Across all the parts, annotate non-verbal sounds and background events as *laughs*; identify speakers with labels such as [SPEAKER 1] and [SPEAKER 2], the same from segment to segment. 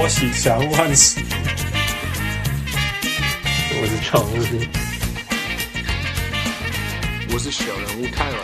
[SPEAKER 1] 我喜祥万喜，
[SPEAKER 2] 我是常务，
[SPEAKER 3] 我是小人物泰尔。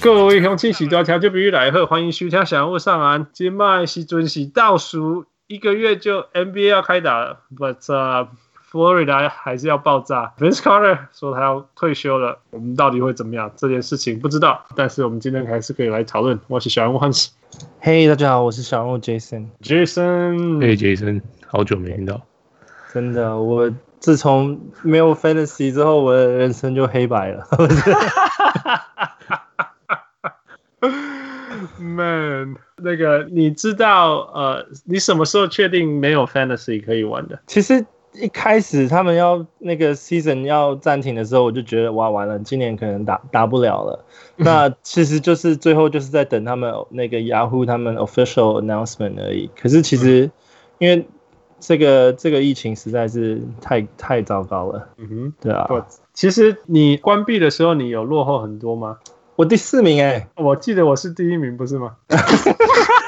[SPEAKER 1] 各位乡亲，喜多条就比喻来贺，欢迎收听小人物上岸。今麦是准时倒数一个月就 NBA 要开打了，But、uh, 佛罗里达还是要爆炸。Vince Carter 说他要退休了，我们到底会怎么样？这件事情不知道，但是我们今天还是可以来讨论。我是小人物 Hans。
[SPEAKER 4] 嘿，大家好，我是小人物 Jason。
[SPEAKER 1] Jason，
[SPEAKER 2] 嘿，Jason，好久没听到。
[SPEAKER 4] 真的，我自从没有 Fantasy 之后，我的人生就黑白了。*laughs*
[SPEAKER 1] Man，那个你知道呃，你什么时候确定没有 Fantasy 可以玩的？
[SPEAKER 4] 其实一开始他们要那个 Season 要暂停的时候，我就觉得哇，完了，今年可能打打不了了。那 *laughs* 其实就是最后就是在等他们那个 Yahoo 他们 Official Announcement 而已。可是其实因为这个这个疫情实在是太太糟糕了。嗯哼，对啊。
[SPEAKER 1] 其实你关闭的时候，你有落后很多吗？
[SPEAKER 4] 我第四名哎、欸，
[SPEAKER 1] 我记得我是第一名，不是吗？*laughs* *laughs*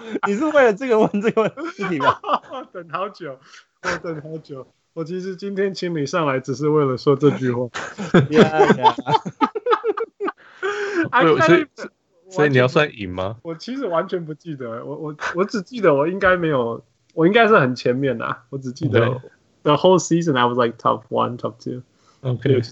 [SPEAKER 1] *laughs*
[SPEAKER 4] 你是为了这个问这个问题吗？*laughs*
[SPEAKER 1] 等好久，我等好久。我其实今天请你上来，只是为了说这句话。*laughs*
[SPEAKER 4] Yeah, yeah.
[SPEAKER 2] 所以，所以你要算赢吗？
[SPEAKER 1] 我其实完全不记得，我我我只记得我应该没有，我应该是很前面的。我只记得 the whole season I was like top one, top two.
[SPEAKER 2] OK。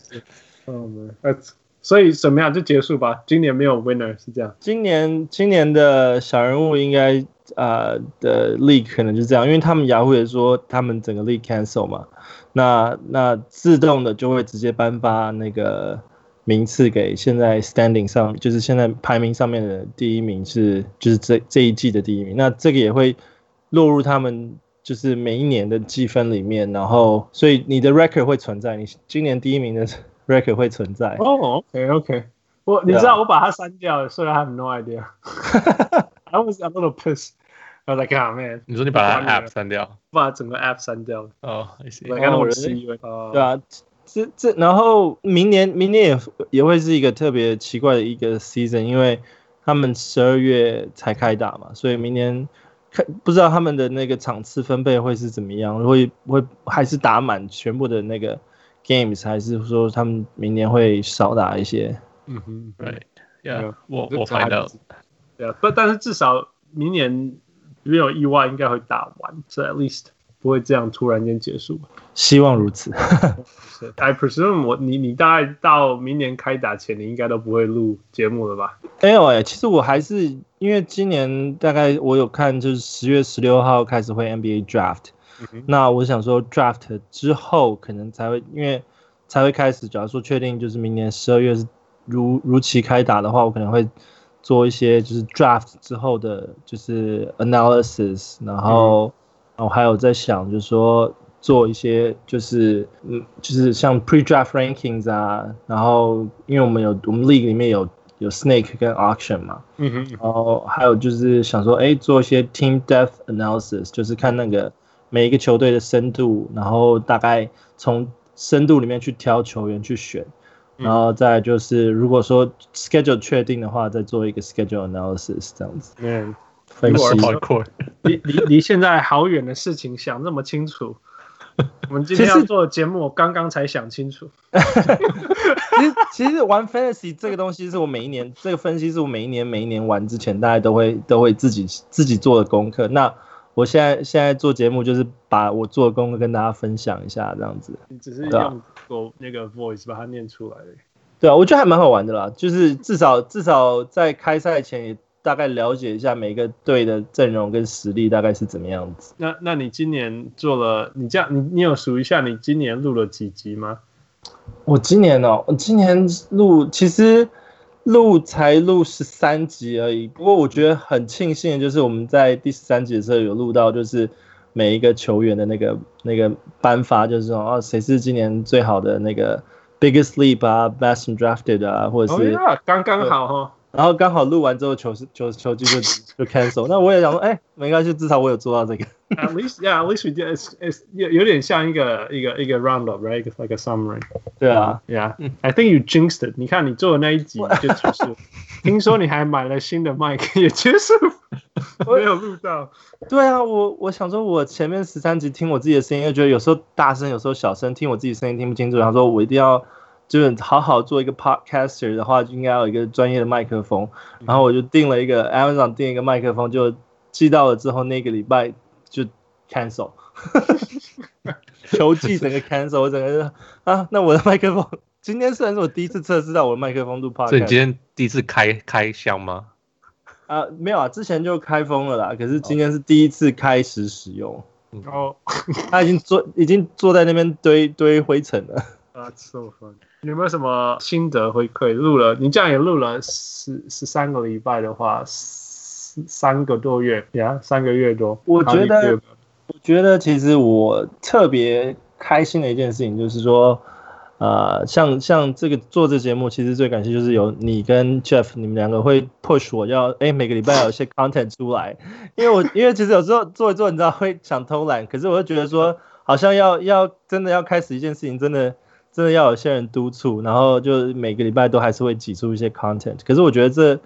[SPEAKER 1] 嗯，呃，所以怎么样就结束吧。今年没有 winner 是这样。
[SPEAKER 4] 今年今年的小人物应该呃的 league 可能就这样，因为他们雅虎也说他们整个 league cancel 嘛，那那自动的就会直接颁发那个名次给现在 standing 上，就是现在排名上面的第一名是就是这这一季的第一名，那这个也会落入他们就是每一年的积分里面，然后所以你的 record 会存在，你今年第一名的。Record 会存在
[SPEAKER 1] 哦、oh,，OK OK，我你知道我把它删掉了，所以 I have no idea。*laughs* I was a little pissed。I was like, oh man，
[SPEAKER 2] 你说你把它 app 删掉，
[SPEAKER 1] 把整个 app 删掉了。
[SPEAKER 2] 哦、oh,，I see。
[SPEAKER 1] 我刚刚是以为，对
[SPEAKER 4] 啊，这这然后明年明年也也会是一个特别奇怪的一个 season，因为他们十二月才开打嘛，所以明年看不知道他们的那个场次分配会是怎么样，会会还是打满全部的那个。Games 还是说他们明年会少打一些？
[SPEAKER 1] 嗯哼，
[SPEAKER 2] 对，Yeah，我我猜到，
[SPEAKER 1] 对啊，不，但是至少明年没有意外，应该会打完，所以 at least 不会这样突然间结束。
[SPEAKER 4] 希望如此。*laughs*
[SPEAKER 1] I presume 我你你大概到明年开打前，你应该都不会录节目了吧？
[SPEAKER 4] 没有哎，其实我还是因为今年大概我有看，就是十月十六号开始会 NBA Draft。那我想说，draft 之后可能才会，因为才会开始。假如说确定就是明年十二月是如如期开打的话，我可能会做一些就是 draft 之后的，就是 analysis，然后，然后还有在想，就是说做一些就是嗯，就是像 pre-draft rankings 啊，然后因为我们有我们 league 里面有有 snake 跟 auction 嘛，嗯哼，然后还有就是想说，哎，做一些 team depth analysis，就是看那个。每一个球队的深度，然后大概从深度里面去挑球员去选，然后再就是如果说 schedule 确定的话，再做一个 schedule analysis 这样子。
[SPEAKER 1] 嗯，
[SPEAKER 4] 分析。
[SPEAKER 1] 离离离现在好远的事情想那么清楚，*laughs* 我们今天要做的节目，我刚刚才想清楚。
[SPEAKER 4] 其实 *laughs* 其实玩 fantasy 这个东西是我每一年这个分析是我每一年每一年玩之前，大家都会都会自己自己做的功课。那我现在现在做节目，就是把我做的功课跟大家分享一下，这样子。
[SPEAKER 1] 你只是用我那个 voice 把它念出来。
[SPEAKER 4] 对啊，我觉得还蛮好玩的啦。就是至少至少在开赛前也大概了解一下每个队的阵容跟实力大概是怎么样子。
[SPEAKER 1] 那那你今年做了，你这样你你有数一下你今年录了几集吗？
[SPEAKER 4] 我今年哦，我今年录其实。录才录十三集而已，不过我觉得很庆幸的就是我们在第十三集的时候有录到，就是每一个球员的那个那个颁发，就是说哦，谁是今年最好的那个 biggest leap 啊，best undrafted 啊，或者是
[SPEAKER 1] 刚刚好哈，
[SPEAKER 4] 然后刚好录完之后球是球球季就就 cancel，那我也想说，哎，没关系，至少我有做到这个。
[SPEAKER 1] At least, yeah, at least we did. It's, it's 有有点像一个一个一个 roundup, right? It's like a summary.
[SPEAKER 4] 对啊
[SPEAKER 1] ，Yeah. I think you jinxed it. 你看你做的那一集就结束。*laughs* 听说你还买了新的麦克，也结束，*laughs* 没有录到。
[SPEAKER 4] 对啊，我我想说，我前面十三集听我自己的声音，又觉得有时候大声，有时候小声，听我自己声音听不清楚。然后说我一定要。就是好好做一个 podcaster 的话，就应该要有一个专业的麦克风。然后我就订了一个 Amazon 订一个麦克风，就寄到了之后，那个礼拜就 cancel，*laughs* 球技整个 cancel，我整个啊，那我的麦克风今天虽然是我第一次测试到我的麦克风录 podcast，*laughs*
[SPEAKER 2] 所以你今天第一次开开箱吗？
[SPEAKER 4] 啊，没有啊，之前就开封了啦。可是今天是第一次开始使用。
[SPEAKER 1] 哦，
[SPEAKER 4] 他已经坐已经坐在那边堆堆灰尘了。
[SPEAKER 1] 啊，That's so fun！你有没有什么心得回馈？录了，你这样也录了十十三个礼拜的话，三个多月呀三个月多。
[SPEAKER 4] 我觉得，我觉得其实我特别开心的一件事情就是说，呃，像像这个做这节目，其实最感谢就是有你跟 Jeff，你们两个会 push 我要，哎，每个礼拜有一些 content 出来，因为我因为其实有时候做一做，你知道会想偷懒，可是我就觉得说，好像要要真的要开始一件事情，真的。真的要有些人督促，然后就每个礼拜都还是会挤出一些 content。可是我觉得这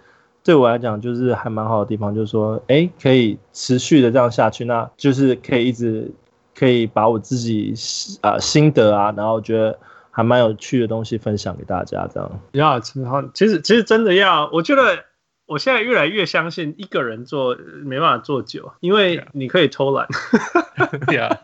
[SPEAKER 4] 对我来讲就是还蛮好的地方，就是说，哎，可以持续的这样下去，那就是可以一直可以把我自己啊、呃、心得啊，然后觉得还蛮有趣的东西分享给大家，这样。
[SPEAKER 1] 要，然后其实其实真的要，我觉得。我现在越来越相信一个人做没办法做久，因为你可以偷懒。*laughs*
[SPEAKER 2] 对啊，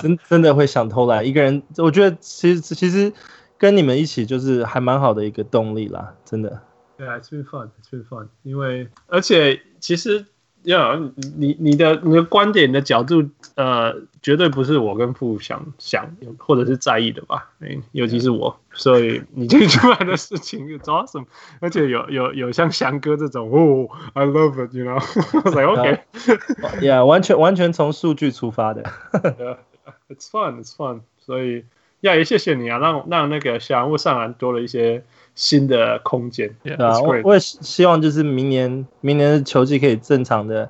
[SPEAKER 4] 真真的会想偷懒。一个人，我觉得其实其实跟你们一起就是还蛮好的一个动力啦，真的。
[SPEAKER 1] ，it's been fun，it's been fun。因为而且其实。要、yeah, 你你的你的观点的角度，呃，绝对不是我跟父想想或者是在意的吧？哎，尤其是我，所以你这出来的事情是 awesome，而且有有有像翔哥这种，哦，I love it，you know，like *laughs* OK，yeah，*laughs*
[SPEAKER 4] 完全完全从数据出发的
[SPEAKER 1] ，yeah，it's fun，it's fun，所以，呀，也谢谢你啊，让让那个小人物上篮多了一些。新的空间，
[SPEAKER 4] 对啊，我我也希望就是明年明年的球季可以正常的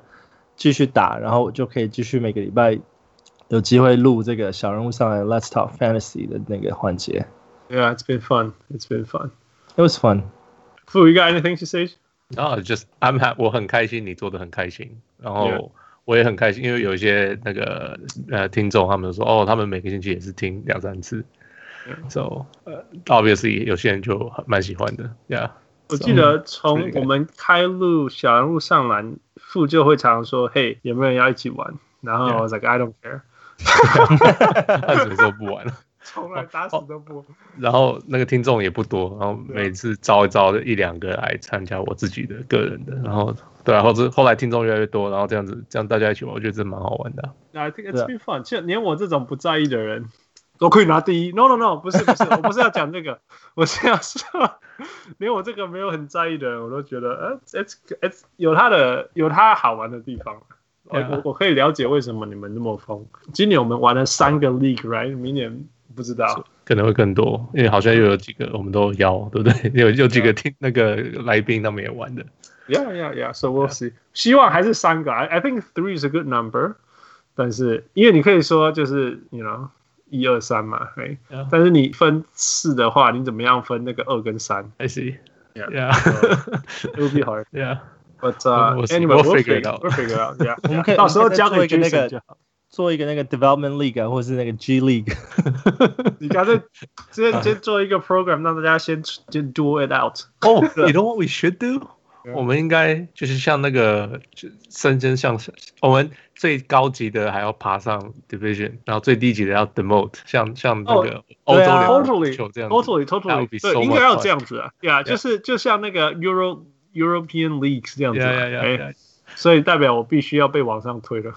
[SPEAKER 4] 继续打，然后我就可以继续每个礼拜有机会录这个小人物上来 Let's Talk Fantasy 的那个环节。
[SPEAKER 1] Yeah, it's been fun. It's been fun.
[SPEAKER 4] It was fun.
[SPEAKER 1] Fu, you got anything to say?
[SPEAKER 2] Oh, just I'm happy. 我很开心你做的很开心，然后我也很开心，因为有一些那个呃听众他们说哦，他们每个星期也是听两三次。So, obviously，有些人就蛮喜欢的，Yeah。
[SPEAKER 1] 我记得从我们开路小人物上篮，父就会常常说：“嘿，有没有人要一起玩？”然后我 like I don't care，*laughs*
[SPEAKER 2] 他什么时候不玩了？*laughs*
[SPEAKER 1] 从来打死都不。
[SPEAKER 2] 然后那个听众也不多，然后每次招一招一两个来参加我自己的个人的，然后对啊，或者后来听众越来越多，然后这样子，这样大家一起玩，我觉得这蛮好玩的。
[SPEAKER 1] I think it's been fun，就连我这种不在意的人。都可以拿第一，no no no，不是不是，我不是要讲这个，*laughs* 我是要说，*laughs* 连我这个没有很在意的人，我都觉得，呃，it's it's 有它的有它好玩的地方，我、yeah. 我我可以了解为什么你们那么疯。今年我们玩了三个 league，right？明年不知道，
[SPEAKER 2] 可能会更多，因为好像又有几个我们都邀，对不对？有有几个听那个来宾他们也玩的。
[SPEAKER 1] Yeah yeah yeah，so we'll see。Yeah. 希望还是三个，I I think three is a good number，但是因为你可以说就是，you know。一二三嘛，对。但是你分四的话，你怎么样分那个二跟三？
[SPEAKER 2] I see.
[SPEAKER 1] Yeah. Yeah. It will be *laughs* hard.
[SPEAKER 2] Yeah.
[SPEAKER 1] But anyway, we'll figure it out. We'll figure it out. Yeah.
[SPEAKER 4] 我们可以到时候交给一*laughs* 个那个，做一个那个 development league 或者是那个 G league。
[SPEAKER 1] 你干脆先先做一个 program，*laughs* 让大家先先 do it
[SPEAKER 2] out。Oh, you know what we should do? 我们应该就是像那个，就升升像我们最高级的还要爬上 division，然后最低级的要 demote，像像那个欧洲联球这样
[SPEAKER 1] ，totally totally，对，应该要这样子啊，对啊，就是就像那个 Euro European Leagues 这样子，哎，所以代表我必须要被往上推了。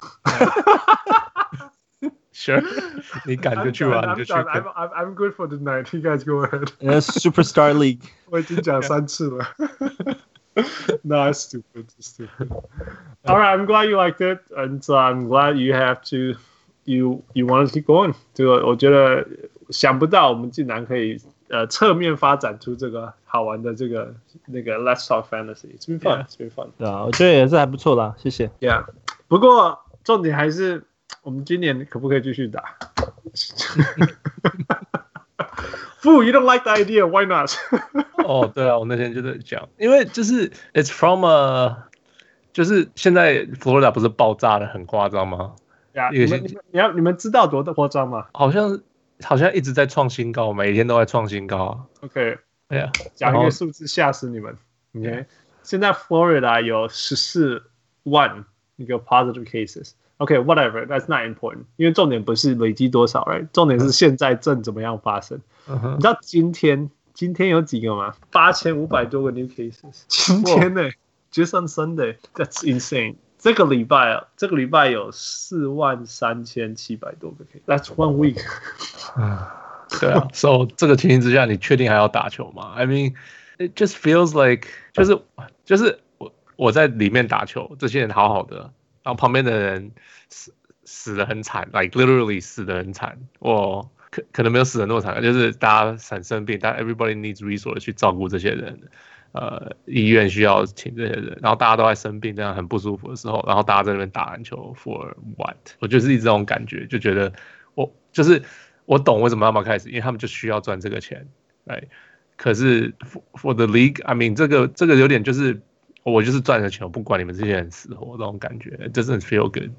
[SPEAKER 2] Sure，你赶就去玩，你就去。
[SPEAKER 1] I'm I'm I'm good for the night. You guys go ahead.
[SPEAKER 4] Superstar League，
[SPEAKER 1] 我已经讲三次了。*laughs* no, it's stupid. It's stupid. *laughs* All right, I'm glad you liked it, and so I'm glad you have to, you you want to keep going. 这个我觉得想不到我们竟然可以 呃侧面发展出这个好玩的这个那个 Let's Talk Fantasy，It's been fun，It's been fun。
[SPEAKER 4] 对啊，我觉得也是还不错啦，谢谢。
[SPEAKER 1] Yeah，不过重点还是我们今年可不可以继续打？ *laughs* Fu，you don't like the idea？Why not？*laughs*
[SPEAKER 2] 哦，对啊，我那天就在讲，因为就是 It's from a，就是现在佛罗里达不是爆炸的很夸张吗？
[SPEAKER 1] 呀，你们你要你们知道多夸张吗？
[SPEAKER 2] 好像好像一直在创新高，每天都在创新高。
[SPEAKER 1] OK，
[SPEAKER 2] 哎呀，
[SPEAKER 1] 讲一个数字吓死你们。OK，现在佛罗里达有十四万一个 positive cases。OK，whatever，that's not important，因为重点不是累积多少，right？重点是现在正怎么样发生。你知道今天今天有几个吗？八千五百多个 new cases。今天呢，just on Sunday，that's insane。这个礼拜啊，这个礼拜有四万三千七百多个 case，That's one week。
[SPEAKER 2] 啊，对啊，*laughs* So 这个情形之下，你确定还要打球吗？I mean, it just feels like 就是就是我我在里面打球，这些人好好的，然后旁边的人死死的很惨，like literally 死的很惨。我可可能没有死得那么惨，就是大家很生病，但 everybody needs resource 去照顾这些人。呃，医院需要请这些人，然后大家都在生病，这样很不舒服的时候，然后大家在那边打篮球，for what？我就是一直这种感觉，就觉得我就是我懂为什么他们开始，因为他们就需要赚这个钱，哎，可是 for, the league，I mean，这个这个有点就是我就是赚了钱，我不管你们这些人死活，这种感觉，doesn't feel good。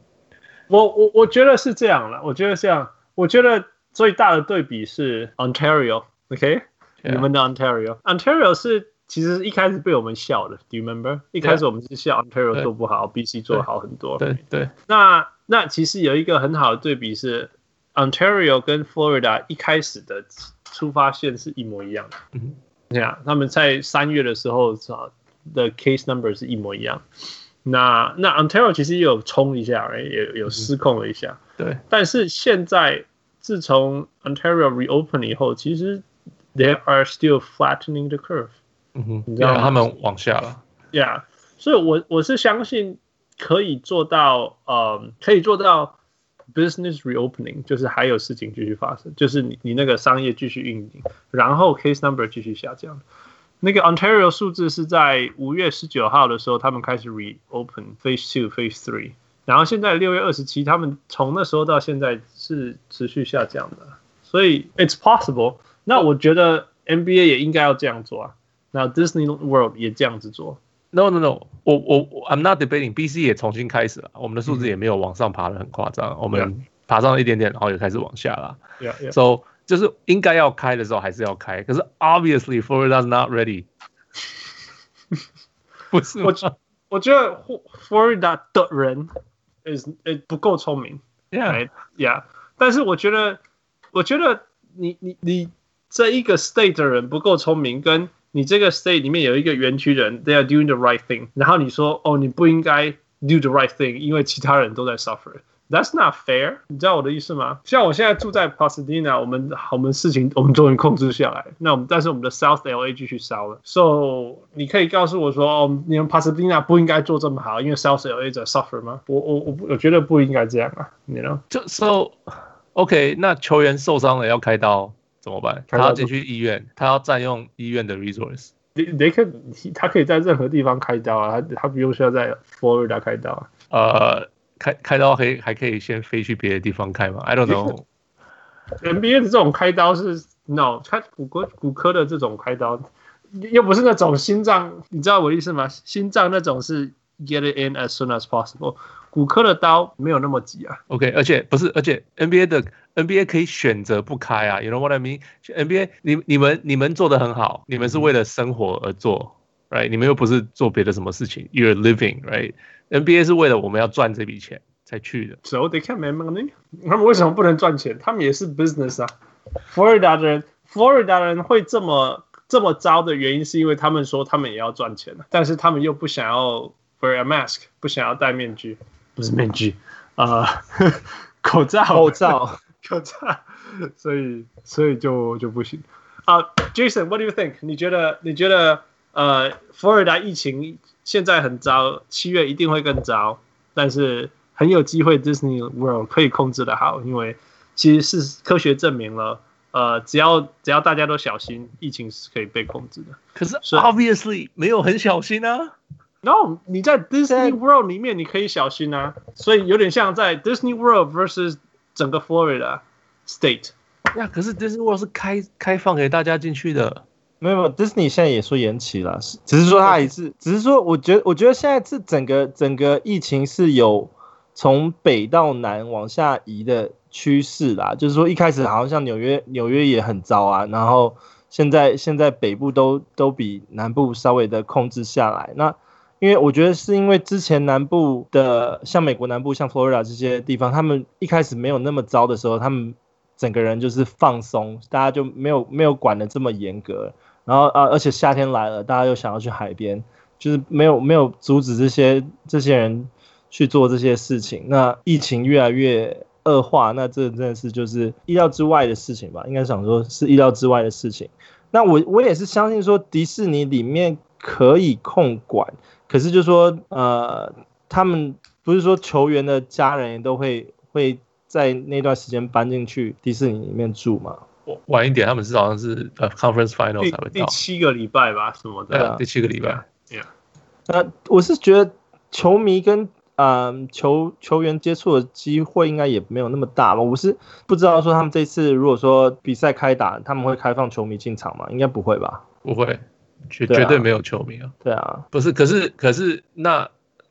[SPEAKER 1] 我我我觉得是这样了，我觉得这样，我觉得最大的对比是 Ontario，OK？Okay? Yeah. 你们的 Ontario，Ontario 是。其实一开始被我们笑的，Do you remember？一开始我们是笑 Ontario 做不好，BC 做得好很多。
[SPEAKER 2] 对对。
[SPEAKER 1] 那那其实有一个很好的对比是，Ontario 跟 Florida 一开始的出发线是一模一样的。嗯。这样，他们在三月的时候的 case number 是一模一样。那那 Ontario 其实也有冲一下，也有失控了一下。
[SPEAKER 2] 对。
[SPEAKER 1] 但是现在自从 Ontario reopen 以后，其实 they are still flattening the curve。
[SPEAKER 2] 嗯哼，你知道他们往下了。
[SPEAKER 1] Yeah，所以我我是相信可以做到，呃，可以做到 business reopening，就是还有事情继续发生，就是你你那个商业继续运营，然后 case number 继续下降。那个 Ontario 数字是在五月十九号的时候，他们开始 reopen phase two phase three，然后现在六月二十七，他们从那时候到现在是持续下降的，所以 it's possible。那我觉得 NBA 也应该要这样做啊。那 Disney World 也这样子做
[SPEAKER 2] ？No No No，我我 I'm not debating。BC 也重新开始了，我们的数字也没有往上爬的很夸张，我们爬上了一点点，然后又开始往下了。
[SPEAKER 1] Yeah, yeah.
[SPEAKER 2] So 就是应该要开的时候还是要开，可是 obviously Florida's not ready。不是
[SPEAKER 1] 我我觉得 Florida 的人 is 不够聪明。
[SPEAKER 2] Yeah
[SPEAKER 1] Yeah，但是我觉得我觉得你你你这一个 state 的人不够聪明，跟你这个 state 里面有一个园区人，they are doing the right thing，然后你说哦，你不应该 do the right thing，因为其他人都在 suffer suffer，that's not fair，你知道我的意思吗？像我现在住在 Pasadena，我们我们事情我们终于控制下来，那我们但是我们的 South LA 继续烧了，so 你可以告诉我说哦，你们 Pasadena 不应该做这么好，因为 South LA 在 suffer 吗？我我我我觉得不应该这样啊，你 you 呢
[SPEAKER 2] know?？就 so OK，那球员受伤了要开刀。怎么办？他要进去医院，他要占用医院的 resource。
[SPEAKER 1] They can，他可以在任何地方开刀啊，他他不用需要在 Florida 开刀啊。
[SPEAKER 2] 呃，开开刀可以还可以先飞去别的地方开吗？I don't know。
[SPEAKER 1] NBA 的这种开刀是 no，开骨科骨科的这种开刀，又不是那种心脏，你知道我意思吗？心脏那种是 get it in as soon as possible。骨科的刀没有那么急啊。
[SPEAKER 2] OK，而且不是，而且 NBA 的 NBA 可以选择不开啊。You know what I mean？NBA 你你们你们做的很好，你们是为了生活而做，right？你们又不是做别的什么事情，You're living，right？NBA 是为了我们要赚这笔钱才去的。
[SPEAKER 1] So they can't make money？他们为什么不能赚钱？他们也是 business 啊。Florida 的人，Florida 人会这么这么糟的原因，是因为他们说他们也要赚钱，但是他们又不想要 wear a mask，不想要戴面具。不是面具，啊、*laughs* 呃，口罩，
[SPEAKER 4] 口罩，*laughs*
[SPEAKER 1] 口罩，所以，所以就就不行啊。Uh, Jason，what do you think？你觉得，你觉得，呃，佛罗里达疫情现在很糟，七月一定会更糟，但是很有机会 Disney World 可以控制的好，因为其实是科学证明了，呃，只要只要大家都小心，疫情是可以被控制的。
[SPEAKER 2] 可是 *laughs* obviously 没有很小心啊。
[SPEAKER 1] No，你在 Disney World 里面你可以小心啊，所以有点像在 Disney World versus 整个 Florida State。
[SPEAKER 2] 呀，可是 Disney World 是开开放给大家进去的。
[SPEAKER 4] 没有，Disney 现在也说延期了，只是说它也是，只是说我觉得我觉得现在这整个整个疫情是有从北到南往下移的趋势啦，就是说一开始好像像纽约纽约也很糟啊，然后现在现在北部都都比南部稍微的控制下来。那因为我觉得是因为之前南部的像美国南部像 Florida 这些地方，他们一开始没有那么糟的时候，他们整个人就是放松，大家就没有没有管的这么严格。然后啊，而且夏天来了，大家又想要去海边，就是没有没有阻止这些这些人去做这些事情。那疫情越来越恶化，那这真的是就是意料之外的事情吧？应该想说是意料之外的事情。那我我也是相信说迪士尼里面可以控管，可是就说呃，他们不是说球员的家人都会会在那段时间搬进去迪士尼里面住吗？
[SPEAKER 2] 晚一点，他们是好像是呃 conference final 才会到
[SPEAKER 1] 第七个礼拜吧，什么的。
[SPEAKER 2] 对啊，第七个礼拜。
[SPEAKER 1] Yeah.
[SPEAKER 4] 那我是觉得球迷跟嗯、呃、球球员接触的机会应该也没有那么大吧。我是不知道说他们这次如果说比赛开打，他们会开放球迷进场吗？应该不会吧？
[SPEAKER 2] 不会，绝绝对没有球迷啊。
[SPEAKER 4] 对啊，
[SPEAKER 2] 不是，可是可是那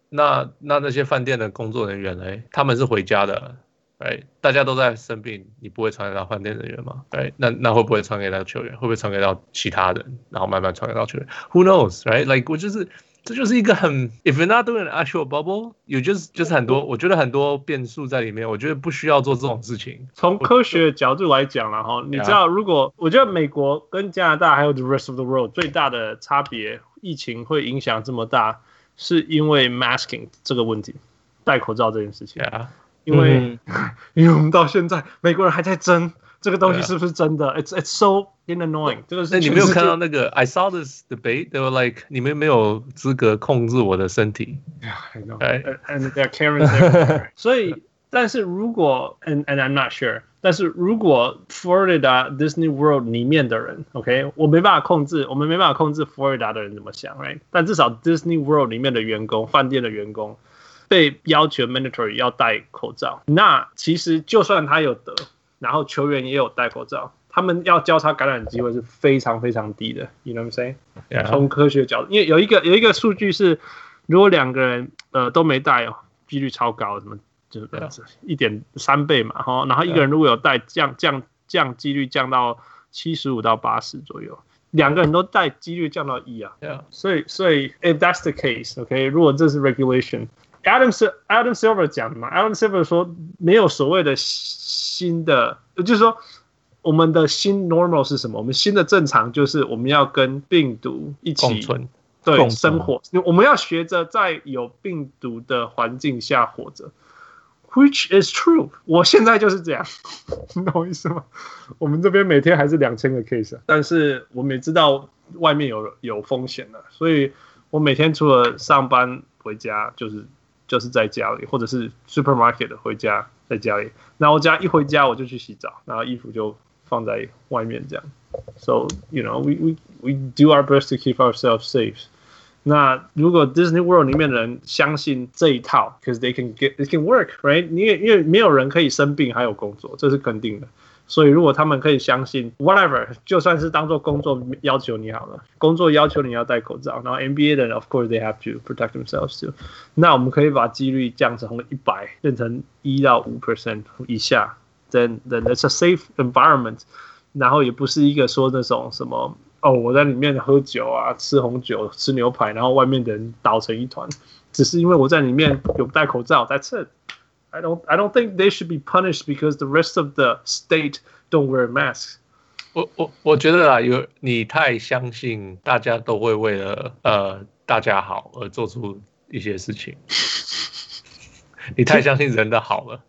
[SPEAKER 2] 那那那些饭店的工作人员呢？他们是回家的。哎，大家都在生病，你不会传给到饭店人员吗？哎，那那会不会传给到球员？会不会传给到其他人？然后慢慢传给到球员？Who knows, right? Like 我就是，这就是一个很，if you're not doing an actual bubble, you just 就是很多，我觉得很多变数在里面。我觉得不需要做这种事情。
[SPEAKER 1] 从科学的角度来讲，然后你知道，如果我觉得美国跟加拿大还有 the rest of the world 最大的差别，疫情会影响这么大，是因为 masking 这个问题，戴口罩这件事情。
[SPEAKER 2] Yeah.
[SPEAKER 1] 因为，嗯、因为我们到现在，美国人还在争这个东西是不是真的。It's *laughs* it's so annoying。这个是
[SPEAKER 2] 你没有看到那个？I saw this debate. They were like，你们没有资格控制我的身体。
[SPEAKER 1] Yeah, I know. Right? And there are cameras *laughs* there. 所以，但是如果，and and I'm not sure，但是如果 Florida Disney World 里面的人，OK，我没办法控制，我们没办法控制 Florida 的人怎么想，right？但至少 Disney World 里面的员工，饭店的员工。 被要求 mandatory 要戴口罩，那其实就算他有得，然后球员也有戴口罩，他们要交叉感染的机会是非常非常低的。You know what I'm saying？. 从科学角度，因为有一个有一个数据是，如果两个人呃都没戴哦，几率超高，什么就是一点三倍嘛，哈，然后一个人如果有戴，降降降几率降到七十五到八十左右，两个人都戴，几率降到一啊。
[SPEAKER 2] Yeah.
[SPEAKER 1] 所以所以 if that's the case，OK，、okay, 如果这是 regulation。Adam Adam Silver 讲的嘛，Adam Silver 说没有所谓的新的，就是说我们的新 normal 是什么？我们新的正常就是我们要跟病毒一起
[SPEAKER 2] 共存，对，
[SPEAKER 1] 生活。我们要学着在有病毒的环境下活着，which is true。我现在就是这样，你 *laughs* 懂我意思吗？我们这边每天还是两千个 case，但是我们也知道外面有有风险的，所以我每天除了上班回家就是。就是在家里，或者是 supermarket 回家，在家里。那我家一回家我就去洗澡，然后衣服就放在外面这样。So you know we we we do our best to keep ourselves safe。那如果 Disney World 里面的人相信这一套，because they can get it can work right？因为因为没有人可以生病还有工作，这是肯定的。所以，如果他们可以相信，whatever，就算是当做工作要求你好了，工作要求你要戴口罩，然后 NBA 的人，of course they have to protect themselves too。那我们可以把几率降成一百，变成一到五 percent 以下，then then it's a safe environment。然后也不是一个说那种什么，哦，我在里面喝酒啊，吃红酒，吃牛排，然后外面的人倒成一团，只是因为我在里面有戴口罩，that's it。I don't I don't think they should be punished because the rest of the state don't wear masks。
[SPEAKER 2] 我我我觉得啊，有你太相信大家都会为了呃大家好而做出一些事情，*laughs* 你太相信人的好了。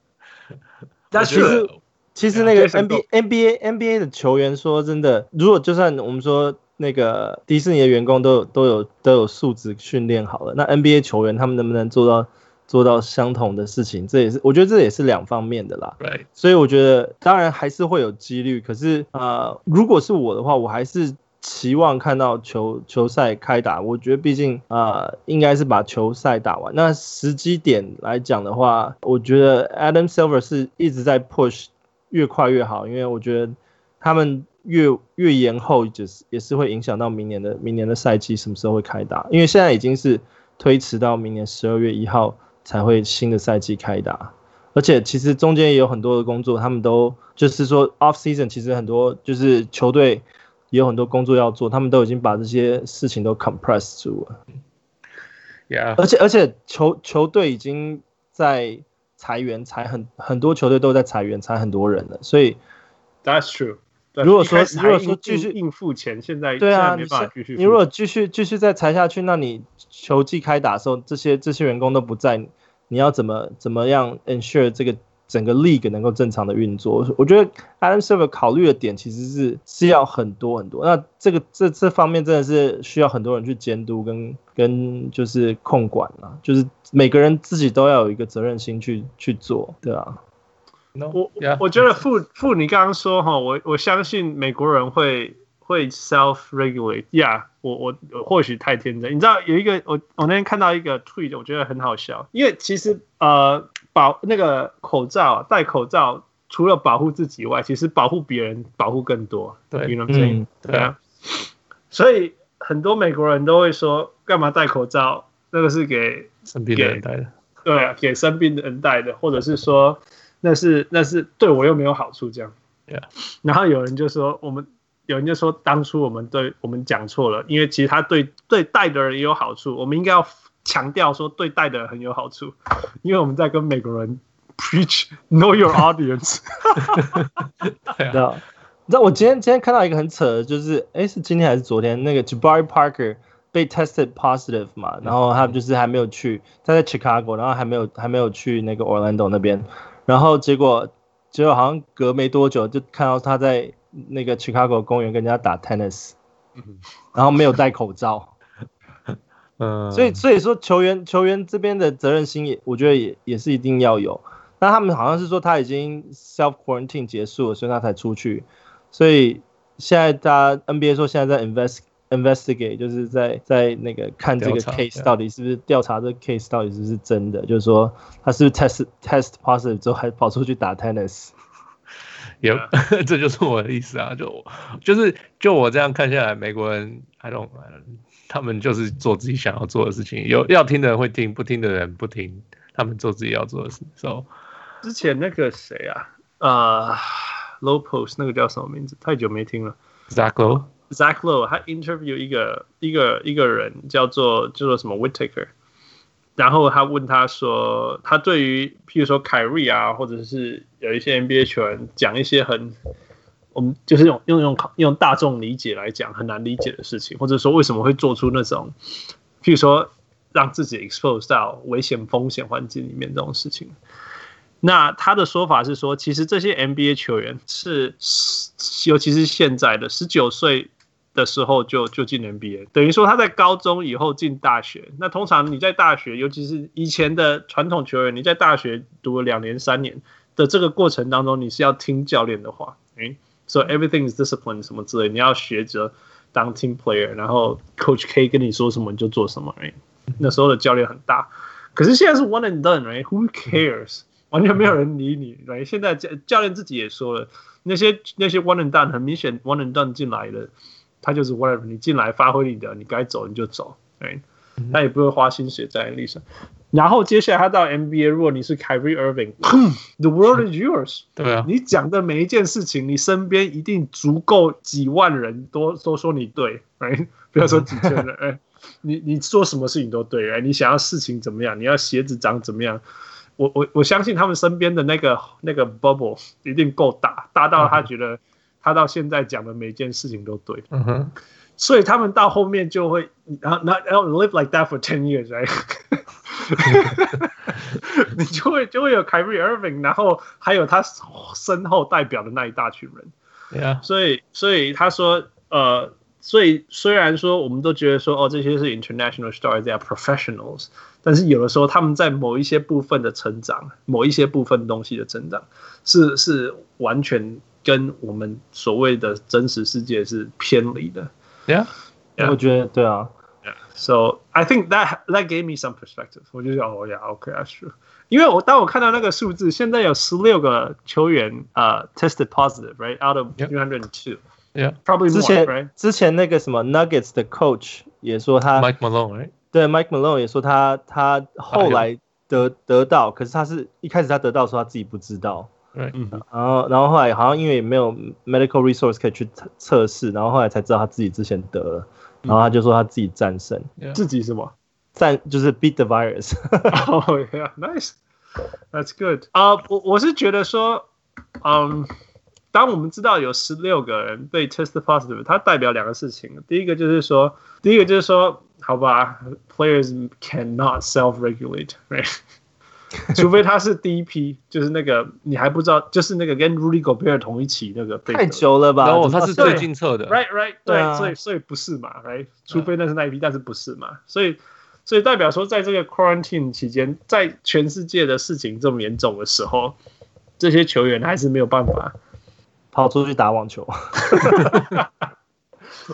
[SPEAKER 4] 但其实其实那个 NBA NBA NBA 的球员说真的，如果就算我们说那个迪士尼的员工都有都有都有素质训练好了，那 NBA 球员他们能不能做到？做到相同的事情，这也是我觉得这也是两方面的啦。
[SPEAKER 2] 对，
[SPEAKER 4] 所以我觉得当然还是会有几率，可是呃，如果是我的话，我还是期望看到球球赛开打。我觉得毕竟呃，应该是把球赛打完。那时机点来讲的话，我觉得 Adam Silver 是一直在 push 越快越好，因为我觉得他们越越延后，就是也是会影响到明年的明年的赛季什么时候会开打，因为现在已经是推迟到明年十二月一号。才会新的赛季开打，而且其实中间也有很多的工作，他们都就是说 off season，其实很多就是球队也有很多工作要做，他们都已经把这些事情都 compress 住了。
[SPEAKER 2] Yeah，
[SPEAKER 4] 而且而且球球队已经在裁员，裁很很多球队都在裁员，裁很多人了，所以
[SPEAKER 1] That's true。
[SPEAKER 4] 如果说如果说继续
[SPEAKER 1] 应付钱，现在
[SPEAKER 4] 对啊，
[SPEAKER 1] 没办法继续。
[SPEAKER 4] 你如果继续继续再裁下去，那你球季开打的时候，这些这些员工都不在，你要怎么怎么样 ensure 这个整个 league 能够正常的运作？我觉得 Adam Silver 考虑的点其实是是要很多很多。那这个这这方面真的是需要很多人去监督跟跟就是控管啊，就是每个人自己都要有一个责任心去去做，对啊。
[SPEAKER 1] No, 我 yeah, 我觉得傅傅你刚刚说哈，我我相信美国人会会 self regulate，呀、yeah,，我我或许太天真。你知道有一个我我那天看到一个 tweet，我觉得很好笑，因为其实呃保那个口罩戴口罩除了保护自己以外，其实保护别人保护更多。
[SPEAKER 2] 对，
[SPEAKER 1] 你能这样对啊。所以很多美国人都会说，干嘛戴口罩？那个是给
[SPEAKER 2] 生病的人戴的。
[SPEAKER 1] 对啊，给生病的人戴的，或者是说。那是那是对我又没有好处，这样。
[SPEAKER 2] Yeah.
[SPEAKER 1] 然后有人就说，我们有人就说，当初我们对我们讲错了，因为其实他对对带的人也有好处，我们应该要强调说对带的人很有好处，因为我们在跟美国人 preach *laughs* know your audience。*laughs* *laughs*
[SPEAKER 4] 对啊，你知道我今天今天看到一个很扯的，就是哎是今天还是昨天那个 Jabari Parker 被 tested positive 嘛，然后他就是还没有去，他在 Chicago，然后还没有还没有去那个 Orlando 那边。然后结果，结果好像隔没多久就看到他在那个 Chicago 公园跟人家打 tennis，然后没有戴口罩，*laughs* 嗯，所以所以说球员球员这边的责任心也，我觉得也也是一定要有。那他们好像是说他已经 self quarantine 结束了，所以他才出去。所以现在大家 NBA 说现在在 invest。Investigate 就是在在那个看这个 case 到底是不是调查这个 case 到底是不是真的，就是说他是不是 test test positive 之后还跑出去打 tennis，
[SPEAKER 2] 有 *laughs* 这就是我的意思啊，就就是就我这样看下来，美国人 I don't 他们就是做自己想要做的事情，有要听的人会听，不听的人不听，他们做自己要做的事。So
[SPEAKER 1] 之前那个谁啊，呃、uh,，Low Post 那个叫什么名字？太久没听了
[SPEAKER 2] ，Zach Lowe。
[SPEAKER 1] Zach Lowe 他 interview 一个一个一个人叫做叫做什么 Whitaker，然后他问他说，他对于譬如说凯瑞啊，或者是有一些 NBA 球员讲一些很我们就是用用用用大众理解来讲很难理解的事情，或者说为什么会做出那种譬如说让自己 expose 到危险风险环境里面这种事情。那他的说法是说，其实这些 NBA 球员是尤其是现在的十九岁。的时候就就进 NBA，等于说他在高中以后进大学。那通常你在大学，尤其是以前的传统球员，你在大学读了两年、三年的这个过程当中，你是要听教练的话，诶，so everything is discipline 什么之类，你要学着当 team player，然后 Coach K 跟你说什么你就做什么，诶，那时候的教练很大。可是现在是 one and done，right？Who cares？完全没有人理你，right？现在教教练自己也说了，那些那些 one and done 很明显 one and done 进来的。他就是 whatever，你进来发挥你的，你该走你就走，对，他也不会花心血在历史上。然后接下来他到 NBA，如果你是 Kyrie Irving，the *laughs* world is yours。*laughs* 对啊，你讲的每一件事情，你身边一定足够几万人都都说你对，哎，不要说几千人，*laughs* 哎，你你做什么事情都对，哎，你想要事情怎么样，你要鞋子长怎么样，我我我相信他们身边的那个那个 bubble 一定够大，大到他觉得。他到现在讲的每件事情都对，嗯哼，所以他们到后面就会，然后然后 live like that for ten years，right？*laughs* 你就会就会有 Kyrie Irving，然后还有他身后代表的那一大群人，所以所以他说，呃，所以虽然说我们都觉得说哦，这些是 international stars，they are professionals，但是有的时候他们在某一些部分的成长，某一些部分东西的成长，是是完全跟我们所谓的真实世界是偏离的。
[SPEAKER 2] Yeah，,
[SPEAKER 4] yeah. 我觉得对啊。
[SPEAKER 1] So I think that that gave me some perspective。我就想，哦，Yeah，OK，that's true。因为我当我看到那个数字，现在有十六个球员呃、uh, tested positive，right，out of three hundred and two。
[SPEAKER 2] Yeah，probably
[SPEAKER 1] more,
[SPEAKER 4] 之前
[SPEAKER 1] right?
[SPEAKER 4] 之前那个什么 Nuggets 的 coach 也说他
[SPEAKER 2] Mike Malone，right？
[SPEAKER 4] 对，Mike Malone 也说他他后来得得到，可是他是一开始他得到的时候他自己不知道。
[SPEAKER 2] Right.
[SPEAKER 4] 然后然后后来好像因为没有 medical resource 可以去测试，然后后来才知道他自己之前得了。然后他就说他自己战胜
[SPEAKER 1] ，yeah. 自己什么
[SPEAKER 4] 战就是 beat the virus。
[SPEAKER 1] 哦、oh, yeah，nice，that's good。啊，我我是觉得说，嗯，当我们知道有十六个人被 test positive，它代表两个事情。第一个就是说，第一个就是说，好吧，players cannot self-regulate，right？*laughs* 除非他是第一批，就是那个你还不知道，就是那个跟 Rudy Gobert 同一起那个被
[SPEAKER 4] 太久了吧？
[SPEAKER 2] 然后他是最近测的
[SPEAKER 1] ，right right 对，啊、所以所以不是嘛，right？除非那是那一批，但是不是嘛？所以所以代表说，在这个 quarantine 期间，在全世界的事情这么严重的时候，这些球员还是没有办法
[SPEAKER 4] 跑出去打网球。*laughs*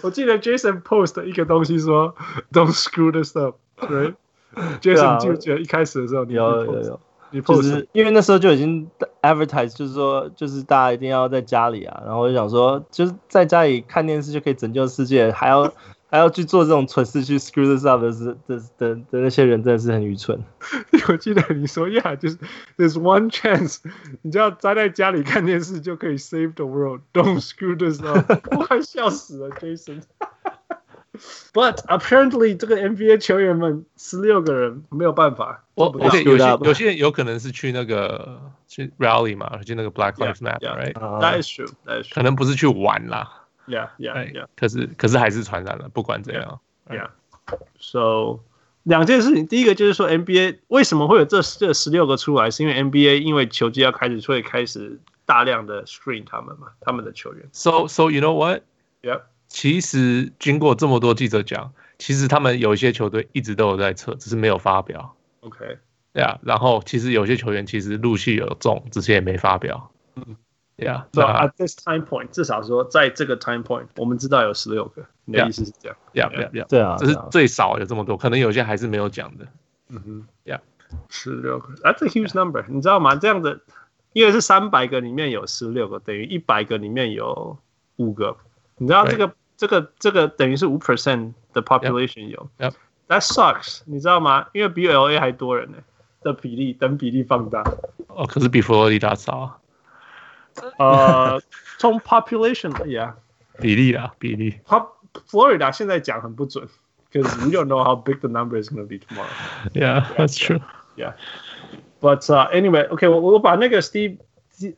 [SPEAKER 1] 我记得 Jason post 一个东西说，Don't screw this *laughs* up，right？Jason 就觉得一开始的时候你，
[SPEAKER 4] 有有有，你就是因为那时候就已经 advertise，就是说，就是大家一定要在家里啊，然后我就想说，就是在家里看电视就可以拯救世界，还要 *laughs* 还要去做这种蠢事去 screw this up 的是的的的那些人真的是很愚蠢。*laughs*
[SPEAKER 1] 我记得你说呀，就是 there's one chance，你只要宅在家里看电视就可以 save the world，don't screw this up，我快笑死了，Jason。But apparently，这个 NBA 球员们十六个人没有办法。
[SPEAKER 2] 我我有些有些人有可能是去那个去 rally 嘛，去那个 Black Lives Matter，right？That
[SPEAKER 1] is true，That is true。
[SPEAKER 2] 可能不是去玩啦。
[SPEAKER 1] Yeah，yeah，yeah。
[SPEAKER 2] 可是可是还是传染了，不管怎样。
[SPEAKER 1] Yeah。So 两件事情，第一个就是说 NBA 为什么会有这这十六个出来，是因为 NBA 因为球季要开始，所以开始大量的 screen 他们嘛，他们的球员。
[SPEAKER 2] So so you know what？Yeah。其实经过这么多记者讲，其实他们有一些球队一直都有在测，只是没有发表。
[SPEAKER 1] OK，
[SPEAKER 2] 对啊。然后其实有些球员其实陆续有中，只是也没发表。嗯，对啊。
[SPEAKER 1] So at this time point，至少说在这个 time point，我们知道有十六个。你的意思是这样
[SPEAKER 2] yeah, yeah.
[SPEAKER 4] 对啊。
[SPEAKER 2] 这是最少有这么多，可能有些还是没有讲的。
[SPEAKER 1] 嗯哼
[SPEAKER 2] ，Yeah，
[SPEAKER 1] 十六个，That's a huge number。你知道吗？这样子，因为是三百个里面有十六个，等于一百个里面有五个。你知道这个？这个这个等于是五 percent 的 population 有
[SPEAKER 2] yep, yep.
[SPEAKER 1] That sucks，你知道吗？因为比 LA 还多人呢，的比例等比例放大。
[SPEAKER 2] 哦，可是比佛罗里达少啊。
[SPEAKER 1] 呃，从 population 呀，
[SPEAKER 2] 比例啊，比例。
[SPEAKER 1] 佛佛罗里达现在讲很不准，because we don't know how big the number is going to be tomorrow.
[SPEAKER 2] Yeah, that's true.
[SPEAKER 1] Yeah, but anyway, OK，我我把那个 Steve。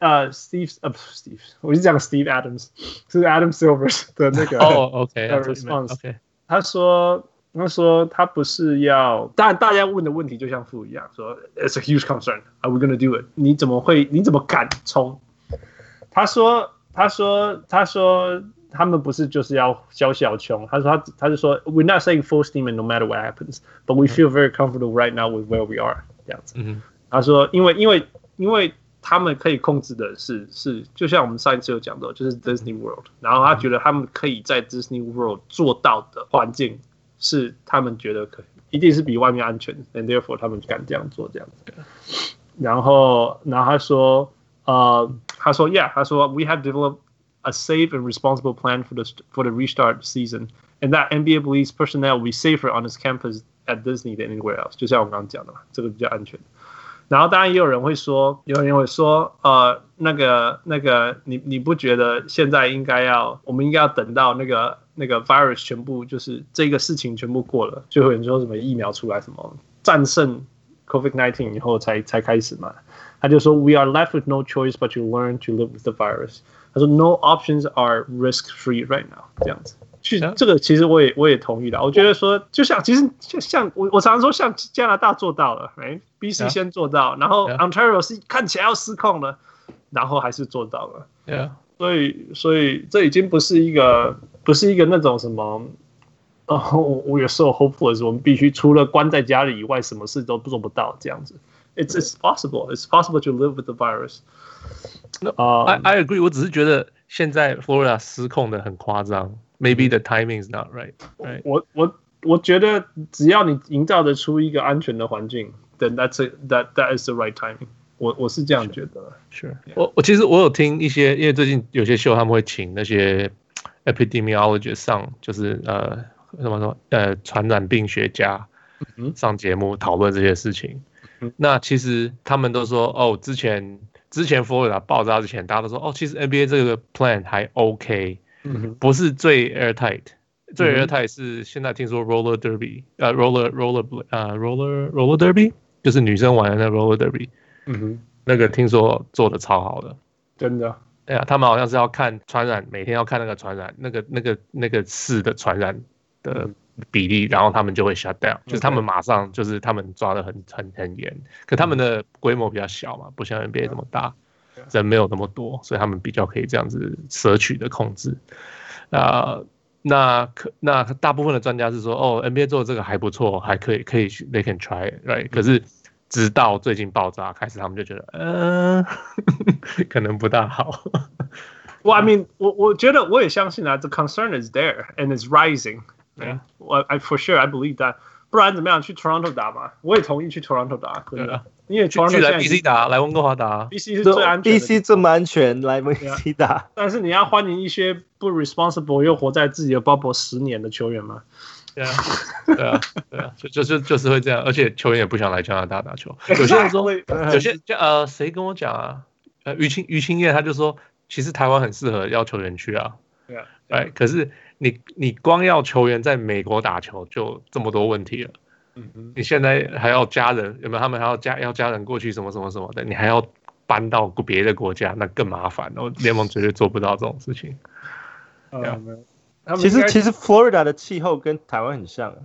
[SPEAKER 1] 呃、uh,，Steve，呃、uh,，Steve，我是讲 Steve Adams，是 Adam Silver 的那个
[SPEAKER 2] 哦，OK，*laughs*
[SPEAKER 1] 的 response，他说，他说他不是要，当然大家问的问题就像负一样，说 It's a huge concern，Are we gonna do it？你怎么会，你怎么敢冲？他说，他说，他说他们不是就是要小小穷，他说他他就说 We're not saying full steam and no matter what happens，but we feel very comfortable right now with where we are，这样子。嗯、他说，因为因为因为。 他们可以控制的是是，就像我们上一次有讲到，就是 Disney World。然后他觉得他们可以在 Disney World 做到的环境，是他们觉得可以，一定是比外面安全，and therefore 他们敢这样做这样子。然后，然后他说，呃，他说，Yeah，他说，We have developed a safe and responsible plan for the for the restart season, and that NBA believes personnel will be safer on its campus at Disney than anywhere else。就像我刚刚讲的嘛，这个比较安全。 然后当然也有人会说，有人会说，呃，那个那个，你你不觉得现在应该要，我们应该要等到那个那个 virus 全部就是这个事情全部过了，就会有人说什么疫苗出来，什么战胜 COVID-19 以后才才开始嘛？他就说，We are left with no choice but to learn to live with the virus。他说，No options are risk-free right now。这样子。去这个其实我也我也同意的，我觉得说就像其实就像我我常常说像加拿大做到了，哎，BC 先做到，然后 Ontario 是看起来要失控了，然后还是做到了，
[SPEAKER 2] 对啊，
[SPEAKER 1] 所以所以这已经不是一个不是一个那种什么，哦，we're so hopeless，我们必须除了关在家里以外，什么事都做不到这样子。It's it's possible. It's possible to live with the virus.
[SPEAKER 2] 啊、uh,，I I agree。我只是觉得现在 Florida 失控的很夸张。Maybe the timing is not right. right?
[SPEAKER 1] 我我我觉得只要你营造得出一个安全的环境，then that's it, that that is the right timing. 我我是这样觉得。
[SPEAKER 2] 是.我我其实我有听一些，因为最近有些秀他们会请那些 epidemiologist 上，就是呃什么什么呃传染病学家上节目讨论这些事情。那其实他们都说，哦，之前之前佛罗里达爆炸之前，大家都说，哦，其实 NBA 这个 plan 还 OK，不是最 airtight，最 airtight 是现在听说 roller derby，呃，roller roller 呃 roller roller derby，就是女生玩的那 roller derby，嗯哼，那个听说做的超好的，
[SPEAKER 1] 真的，
[SPEAKER 2] 对啊，他们好像是要看传染，每天要看那个传染，那个那个那个市的传染的。比例，然后他们就会 shut down，就是他们马上就是他们抓的很很很严，可他们的规模比较小嘛，不像 NBA 这么大，人没有那么多，所以他们比较可以这样子舍取的控制。啊，那可那大部分的专家是说，哦，NBA 做的这个还不错，还可以可以去，they can try it，right？可是直到最近爆炸开始，他们就觉得，嗯，可能不大好。
[SPEAKER 1] Well, I mean，我我觉得我也相信啊，the concern is there and it's rising。Yeah，I for sure I believe that，不然怎么样去 Toronto 打嘛？我也同意去 Toronto 打，真的。因为 Toronto
[SPEAKER 2] 来 BC 打，来温哥华打
[SPEAKER 1] ，BC 是最安全
[SPEAKER 4] ，BC 这么安全，来 BC 打。
[SPEAKER 1] 但是你要欢迎一些不 responsible 又活在自己的 bubble 十年的球员吗？
[SPEAKER 2] 对啊，对啊，对啊，*laughs* 就就是就是会这样，而且球员也不想来加拿大打球。有些人说会，有些呃，谁跟我讲啊？呃，于清于清叶他就说，其实台湾很适合要球员去啊。对啊，哎，可是。你你光要球员在美国打球就这么多问题了，嗯嗯，你现在还要家人有没有？他们还要家要家人过去什么什么什么的，你还要搬到别的国家，那更麻烦了。*laughs* 联盟绝对做不到这种事情。
[SPEAKER 4] 其实其实 Florida 的气候跟台湾很像，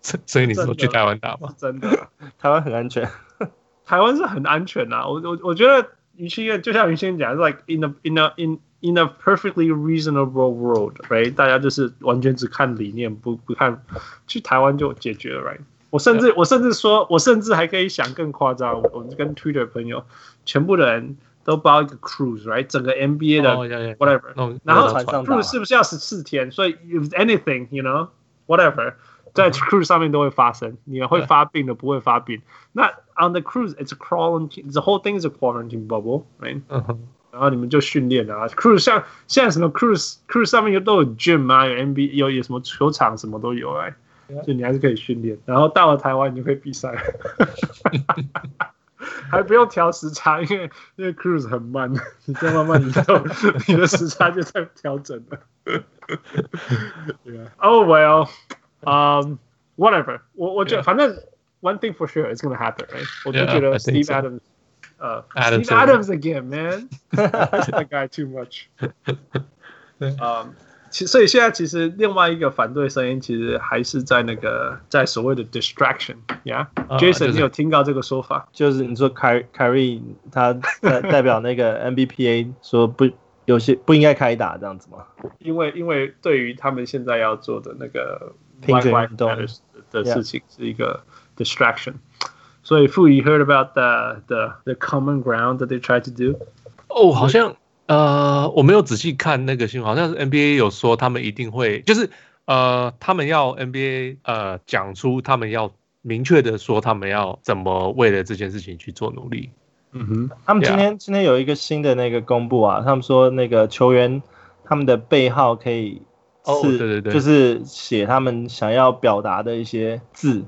[SPEAKER 2] 所 *laughs* 以你说去台湾打吗？
[SPEAKER 1] 真的，
[SPEAKER 4] 台湾很安全，
[SPEAKER 1] 台湾是很安全啊。我我我觉得于心月就像于心讲，like in the in the in In a perfectly reasonable world, right？大家就是完全只看理念，不不看去台湾就解决了，right？我甚至我甚至说，我甚至还可以想更夸张，我们跟 Twitter 朋友全部的人都包一个 cruise，right？整个 NBA 的 whatever，然后 cruise 是不是要十四天？所以 if anything，you know，whatever，在 cruise 上面都会发生，你会发病的，不会发病。那 on the cruise，it's a quarantine，the whole thing is a quarantine bubble，right？ 然后你们就训练啊，cruise 像现在什么 cruise cruise 上面有都有 gym 啊，有 NBA 有有什么球场什么都有哎，所以你还是可以训练。然后到了台湾你就可以比赛，还不用调时差，因为因为 cruise 很慢，你再慢慢移动，你的时差就在调整了。yeah. Oh well, um, whatever 我。我我觉得反正 one thing for sure is gonna happen, right？我就觉得 Steve Adams。Uh, Adams Adams again, man. *laughs* that guy too much. *laughs* 嗯，其所以现在其实另外一个反对声音，其实还是在那个在所谓的 distraction，yeah，Jason，、uh, 你有听到这个说法？
[SPEAKER 4] 就是你说凯凯瑞他代代表那个 NBPA 说不有些不应该开打这样子吗？
[SPEAKER 1] 因为因为对于他们现在要做的那个
[SPEAKER 4] 平权运动
[SPEAKER 1] 的事情是一个 distraction。所以傅，you heard about the the the common ground that they tried to do？
[SPEAKER 2] 哦，好像呃，我没有仔细看那个新闻，好像是 NBA 有说他们一定会，就是呃，他们要 NBA 呃讲出他们要明确的说他们要怎么为了这件事情去做努力。
[SPEAKER 4] 嗯哼，他们今天 Yeah. 今天有一个新的那个公布啊，他们说那个球员他们的背号可以。
[SPEAKER 2] 哦，对对对，
[SPEAKER 4] 就是写他们想要表达的一些字，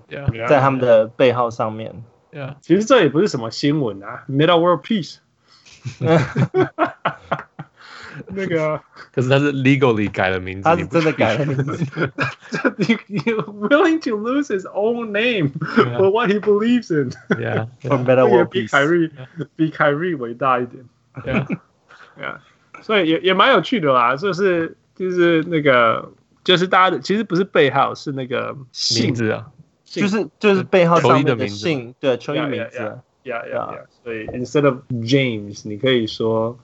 [SPEAKER 4] 在他们的背号上面。
[SPEAKER 1] Yeah，其实这也不是什么新闻啊，Middle World Peace。那个，
[SPEAKER 2] 可是他是 legally 改了名字，
[SPEAKER 4] 他是真的改了名字。
[SPEAKER 1] You willing to lose his own name for what he believes
[SPEAKER 2] in？Yeah，
[SPEAKER 4] 也
[SPEAKER 1] 比凯瑞比凯瑞伟大一点。Yeah，所以也也蛮有趣的啦，就是。就是那个，就是大家的，其实不是背号，是那个
[SPEAKER 2] 名字啊，
[SPEAKER 4] 就是就是背号上面的姓，对，球衣名字
[SPEAKER 1] ，Yeah Yeah Yeah。所以 instead of James，你可以说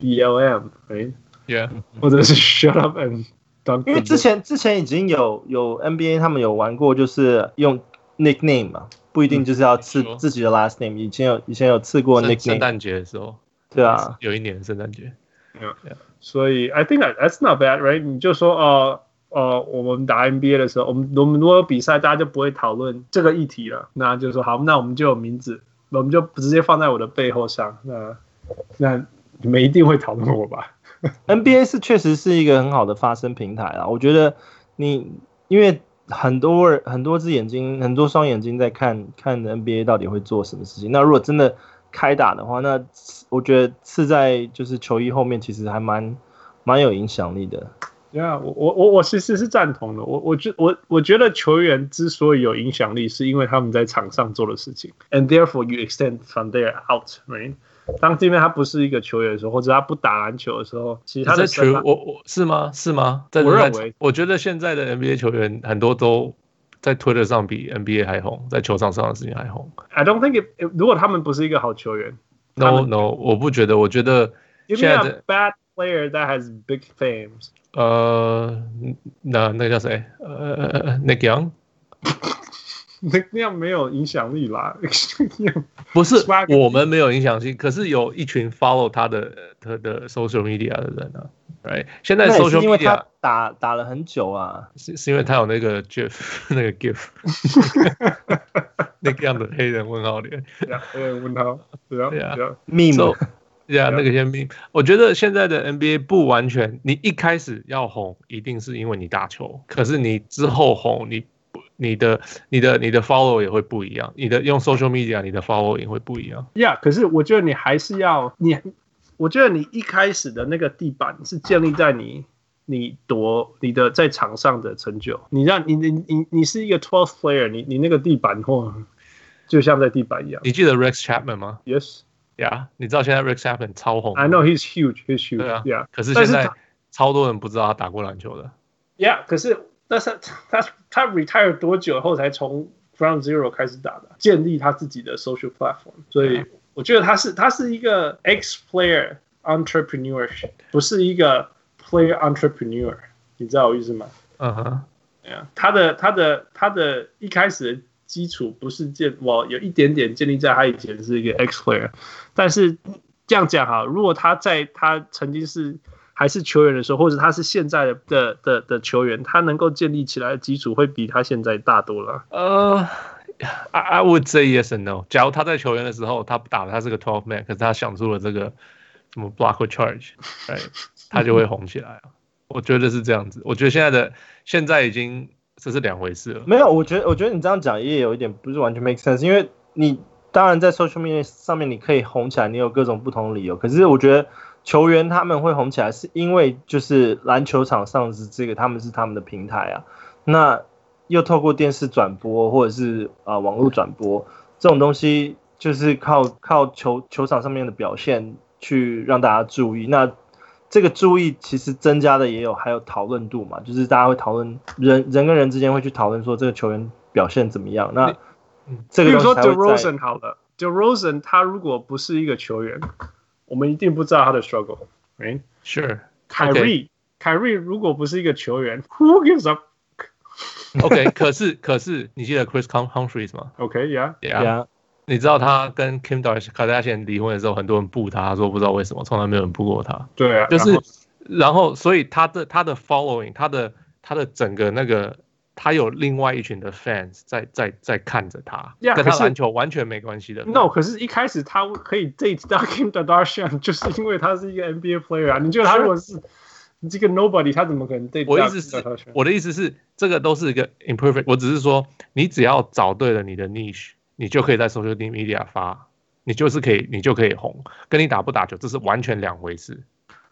[SPEAKER 2] BLM，right？，Yeah，
[SPEAKER 1] 或者是 Shut up and dunk。
[SPEAKER 4] 因为之前之前已经有有 NBA 他们有玩过，就是用 nickname 嘛，不一定就是要刺自己的 last name。以前有以前有刺过 nickname。
[SPEAKER 2] 圣诞节的时候，
[SPEAKER 4] 对啊，
[SPEAKER 2] 有一年圣诞节。
[SPEAKER 1] Yeah. Yeah. 所以 I think that that's not bad, right？你就说哦。Uh, 呃，我们打 NBA 的时候，我们我们如果有比赛，大家就不会讨论这个议题了。那就说好，那我们就有名字，我们就直接放在我的背后上。那那你们一定会讨论我吧？*laughs*
[SPEAKER 4] NBA 是确实是一个很好的发声平台啊。我觉得你因为很多人很多只眼睛，很多双眼睛在看看 NBA 到底会做什么事情。那如果真的开打的话，那我觉得刺在就是球衣后面，其实还蛮蛮有影响力的。
[SPEAKER 1] 对啊，我我我我其实是赞同的。我我觉我我觉得球员之所以有影响力，是因为他们在场上做的事情。And therefore you extend from there out, right？当今天他不是一个球员的时候，或者他不打篮球的时候，其实他的
[SPEAKER 2] 球我我是吗？是吗？
[SPEAKER 1] 我认为，
[SPEAKER 2] 我觉得现在的 NBA 球员很多都在 Twitter 上比 NBA 还红，在球场上的事情还红。
[SPEAKER 1] I don't think if, if 如果他们不是一个好球员
[SPEAKER 2] ，No No，我不觉得。我觉得现在的
[SPEAKER 1] bad player that has big fames。
[SPEAKER 2] 呃，那那个叫谁？呃，Nick Young，Nick
[SPEAKER 1] Young 没有影响力啦。
[SPEAKER 2] 不是我们没有影响力，可是有一群 follow 他的他的 social media 的人啊。Right，现在 social media
[SPEAKER 4] 因为他打打了很久啊，
[SPEAKER 2] 是是因为他有那个 GIF *laughs* 那个 GIF，*laughs* 那个样的黑人问号脸，
[SPEAKER 1] 黑人问号，对啊，对啊
[SPEAKER 4] ，meme。*laughs*
[SPEAKER 2] 对啊，那个先命，我觉得现在的 NBA 不完全，你一开始要红，一定是因为你打球，可是你之后红，你你的你的你的 follow 也会不一样，你的用 social media，你的 follow 也会不一样。
[SPEAKER 1] Yeah，可是我觉得你还是要你，我觉得你一开始的那个地板是建立在你你夺你的在场上的成就，你让你你你你是一个 twelfth player，你你那个地板或就像在地板一样。
[SPEAKER 2] 你记得 Rex Chapman
[SPEAKER 1] 吗
[SPEAKER 2] ？Yes，Yeah，，你知道现在 Rex Chapman 超红
[SPEAKER 1] ？I know he's huge, he's huge.
[SPEAKER 2] 对啊
[SPEAKER 1] ，Yeah。
[SPEAKER 2] 可是现在超多人不知道他打过篮球的。
[SPEAKER 1] Yeah，可是但是他他他 retire 多久后才从 Ground Zero 开始打的？建立他自己的 social platform。所以我觉得他是他是一个 ex player entrepreneurship，不是一个 player entrepreneur。你知道我意思吗？
[SPEAKER 2] 嗯哼。
[SPEAKER 1] 他的他的他的一开始的。基础不是建，我有一点点建立在他以前是一个 X player，但是这样讲哈，如果他在他曾经是还是球员的时候，或者他是现在的的的的球员，他能够建立起来的基础会比他现在大多了。
[SPEAKER 2] 呃、I would say yes and no。假如他在球员的时候，他打的他是个 twelve man，可是他想出了这个什么 block or charge，哎，他就会红起来。我觉得是这样子。我觉得现在的现在已经。这是两回事了。
[SPEAKER 4] 没有，我觉得，我觉得你这样讲也有一点不是完全 make sense，因为你当然在 social media 上面你可以红起来，你有各种不同的理由。可是我觉得球员他们会红起来，是因为就是篮球场上是这个，他们是他们的平台啊。那又透过电视转播或者是啊、呃、网络转播这种东西，就是靠靠球球场上面的表现去让大家注意。那这个注意其实增加的也有，还有讨论度嘛，就是大家会讨论人人跟人之间会去讨论说这个球员表现怎么样。那这个比如说
[SPEAKER 1] DeRozan 好了，DeRozan 他如果不是一个球员，我们一定不知道他的 struggle。哎
[SPEAKER 2] ，Sure。
[SPEAKER 1] Kyrie，凯瑞如果不是一个球员，Who gives *laughs* up？OK，
[SPEAKER 2] 可是可是你记得 Chris Humphries 吗
[SPEAKER 1] ？OK，Yeah，Yeah。
[SPEAKER 2] 你知道他跟 Kim Kardashian 离婚的时候，很多人不他，他说不知道为什么，从来没有人不过他。
[SPEAKER 1] 对啊，
[SPEAKER 2] 就是，然后所以他的他的 following，他的他的整个那个，他有另外一群的 fans 在在在看着他，yeah, 跟他篮球完全没关系的。
[SPEAKER 1] No，可是一开始他可以 date 到 Kim Kardashian，*laughs* 就是因为他是一个 NBA player 啊。你觉得他如果是这个 nobody，他怎么可能 date？
[SPEAKER 2] 我意思是，我的意思是，这个都是一个 imperfect。我只是说，你只要找对了你的 niche。你就可以在 social media 发，你就是可以，你就可以红，跟你打不打球，这是完全两回事。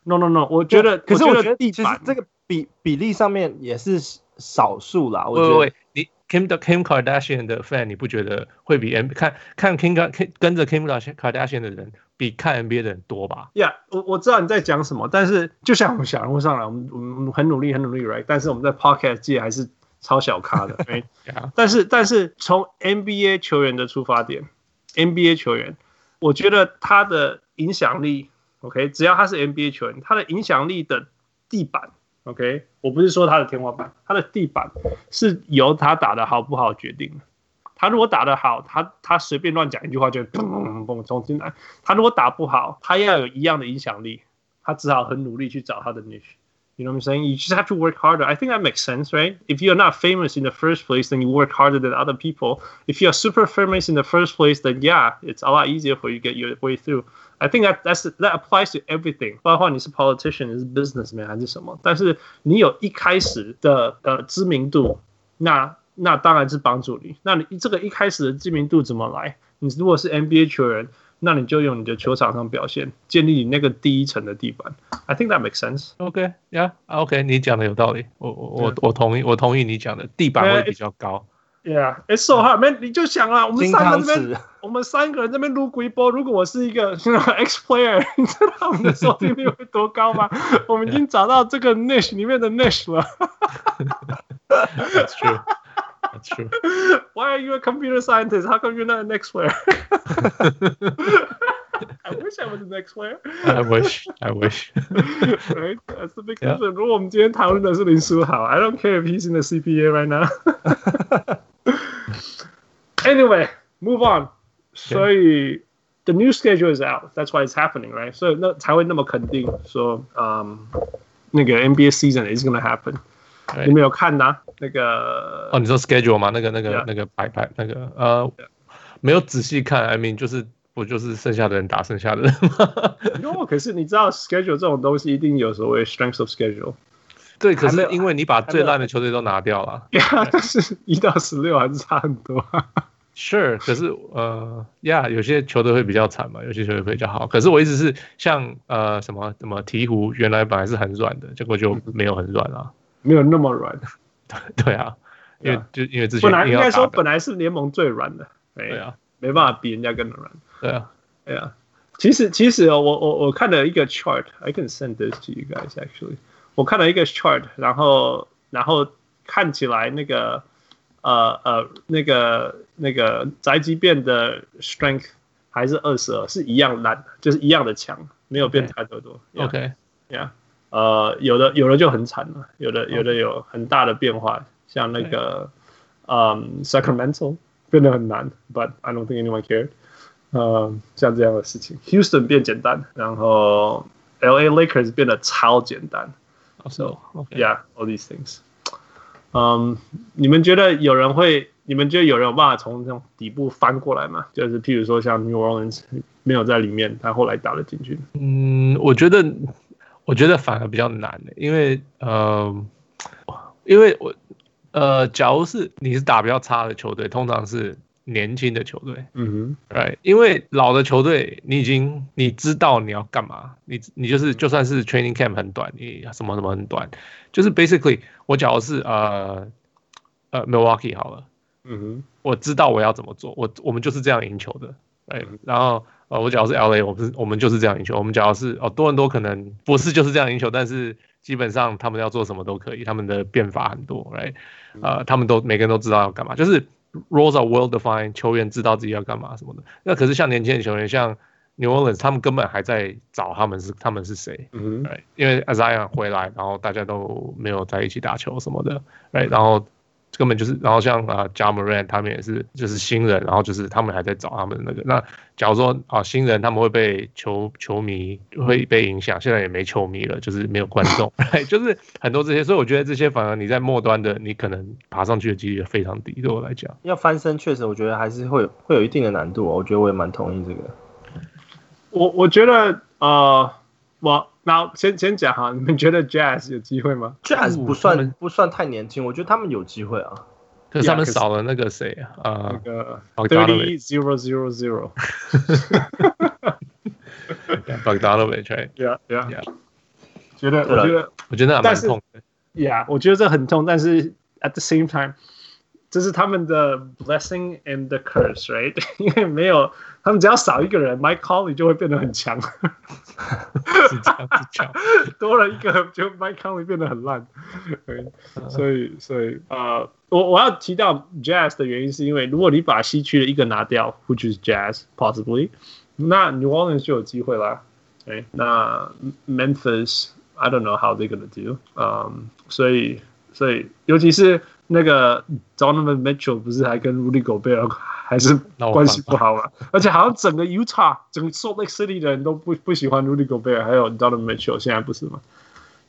[SPEAKER 1] No No No，我觉得，可是我觉得
[SPEAKER 4] 其实这个比比例上面也是少数啦。
[SPEAKER 2] 喂喂喂，你 Kim 的 Kim Kardashian 的 fan，你不觉得会比 N 看看 Kim K 跟着 Kim Kardashian 的人比看 NBA 的人多吧
[SPEAKER 1] ？Yeah，我我知道你在讲什么，但是就像我们小人物上来，我们我们很努力很努力，right？但是我们在 Podcast 界还是。超小咖的，哎，*laughs* 但是但是从 NBA 球员的出发点，NBA 球员，我觉得他的影响力 OK，只要他是 NBA 球员，他的影响力的地板，OK，我不是说他的天花板，他的地板是由他打的好不好决定的。他如果打得好，他他随便乱讲一句话就砰砰砰冲进来。他如果打不好，他要有一样的影响力，他只好很努力去找他的 niche。You know what I'm saying? You just have to work harder. I think that makes sense, right? If you're not famous in the first place, then you work harder than other people. If you're super famous in the first place, then yeah, it's a lot easier for you to get your way through. I think that that's that applies to everything. 包括你是 politician, 你是 businessman 还是什么，但是你有一开始的呃知名度，那那当然是帮助你。那你这个一开始的知名度怎么来？你如果是 NBA 球员。 那你就用你的球场上表现，建立你那个第一层的地板。I think that makes sense.
[SPEAKER 2] OK, yeah, OK，你讲的有道理。我我我我同意，我同意你讲的，地板会比较高。
[SPEAKER 1] Yeah, it's so hard, man. 你就想啊，我们三个人这边，我们三个人这边撸龟波。如果我是一个 X player，*laughs* 你知道我们的收听率会多高吗？我们已经 *laughs* 找到这个 niche 里面的 niche 了。*laughs*
[SPEAKER 2] That's true. That's true. *laughs*
[SPEAKER 1] Why are you a computer scientist? How come you're not an X player? *laughs* I wish I was an X player.
[SPEAKER 2] I wish. I wish. *laughs*
[SPEAKER 1] right? That's the big question. 如果我们今天讨论的是林书豪，I don't care if he's in the CPA right now. anyway, move on. 所以 the new schedule is out. That's why it's happening, right? 所以那才会那么肯定说，嗯，那个 NBA season is going to happen. 你没有看呐？那个
[SPEAKER 2] 哦，你说 schedule 吗？那个、那个、那个排排那个呃，没有仔细看。I mean，就是不就是剩下的人打剩下的人吗
[SPEAKER 1] ？No，可是你知道 schedule 这种东西一定有所谓 strength of schedule。
[SPEAKER 2] 对，可是因为你把最烂的球队都拿掉了，
[SPEAKER 1] 是一到十六还是差很多。
[SPEAKER 2] Sure，可是呃，呀，有些球队会比较惨嘛，有些球队会比较好。可是我一直是，像呃什么什么鹈鹕，原来本来是很软的，结果就没有很软了。
[SPEAKER 1] 没有那么软，*laughs*
[SPEAKER 2] 对啊，因为就因为之前
[SPEAKER 1] 本来应该说本来是联盟最软的，
[SPEAKER 2] 对啊，
[SPEAKER 1] 没办法比人家更软，
[SPEAKER 2] 对啊，
[SPEAKER 1] 对啊。其实其实哦，我我我看了一个 chart，I can send this to you guys actually。我看了一个 chart，然后然后看起来那个呃呃那个那个宅急便的 strength 还是二十二，是一样烂，就是一样的强，没有变太多多。OK，yeah。呃，有的有的就很惨了，有的有的有很大的变化，像那个，嗯，Sacramento 变得很难，but I don't think anyone cared。呃，像这样的事情，Houston 变简单，然后 LA Lakers 变得超简单。So yeah，all these things。嗯，你们觉得有人会？你们觉得有人有办法从这种底部翻过来吗？就是譬如说像 New Orleans 没有在里面，他后来打了进去。
[SPEAKER 2] 嗯，我觉得。我觉得反而比较难的，因为呃，因为我呃，假如是你是打比较差的球队，通常是年轻的球队，
[SPEAKER 1] 嗯哼
[SPEAKER 2] ，right，因为老的球队你已经你知道你要干嘛，你你就是就算是 training camp 很短，你什么什么很短，就是 basically 我假如是呃呃 Milwaukee 好了，
[SPEAKER 1] 嗯哼，
[SPEAKER 2] 我知道我要怎么做，我我们就是这样赢球的，哎，然后。呃，我假如是 LA，我们是，我们就是这样赢球。我们假如是哦，多伦多可能不是就是这样赢球，但是基本上他们要做什么都可以，他们的变法很多，right？呃，他们都每个人都知道要干嘛，就是 roles are well defined，球员知道自己要干嘛什么的。那可是像年轻的球员，像 New Orleans，他们根本还在找他们是他们是谁，
[SPEAKER 1] 嗯
[SPEAKER 2] ，right？因为 Azian 回来，然后大家都没有在一起打球什么的，right？然后。根本就是，然后像啊，Ja Morant 他们也是，就是新人，然后就是他们还在找他们那个。那假如说啊，新人他们会被球球迷会被影响，现在也没球迷了，就是没有观众，*laughs* 就是很多这些。所以我觉得这些反而你在末端的，你可能爬上去的几率非常低。对我来讲，
[SPEAKER 4] 要翻身确实我觉得还是会有会有一定的难度。我觉得我也蛮同意这个。
[SPEAKER 1] 我我觉得呃，我。那先先讲哈，你们觉得 Jazz 有机会吗
[SPEAKER 4] ？Jazz 不算不算太年轻，我觉得他们有机会啊。
[SPEAKER 2] 可是他们少了那个谁啊？
[SPEAKER 1] 那个 Thirty Zero Zero Zero。
[SPEAKER 2] Bogdanovic，Yeah
[SPEAKER 1] Yeah。觉得我觉得
[SPEAKER 2] 我觉得还蛮痛的。
[SPEAKER 1] Yeah，我觉得这很痛，但是 at the same time。这是他们的 blessing and the curse，right？因为没有他们，只要少一个人，Mike *laughs* Conley 就会变得很强。
[SPEAKER 2] 是这样子讲，
[SPEAKER 1] 多了一个，就 Mike Conley 变得很烂。所以，所以，呃，我我要提到 Jazz 的原因，是因为如果你把西区的一个拿掉，which is Jazz possibly，那 New Orleans 就有机会啦。 对，那 Memphis I don't know how they're gonna do，嗯，所以所以尤其是 那个 Donovan Mitchell 不是还跟 Rudy Gobert 还是关系不好嘛？而且好像整个 Utah 整个 Salt Lake City 的人都不不喜欢 Rudy Gobert，还有 Donovan Mitchell 现在不是吗？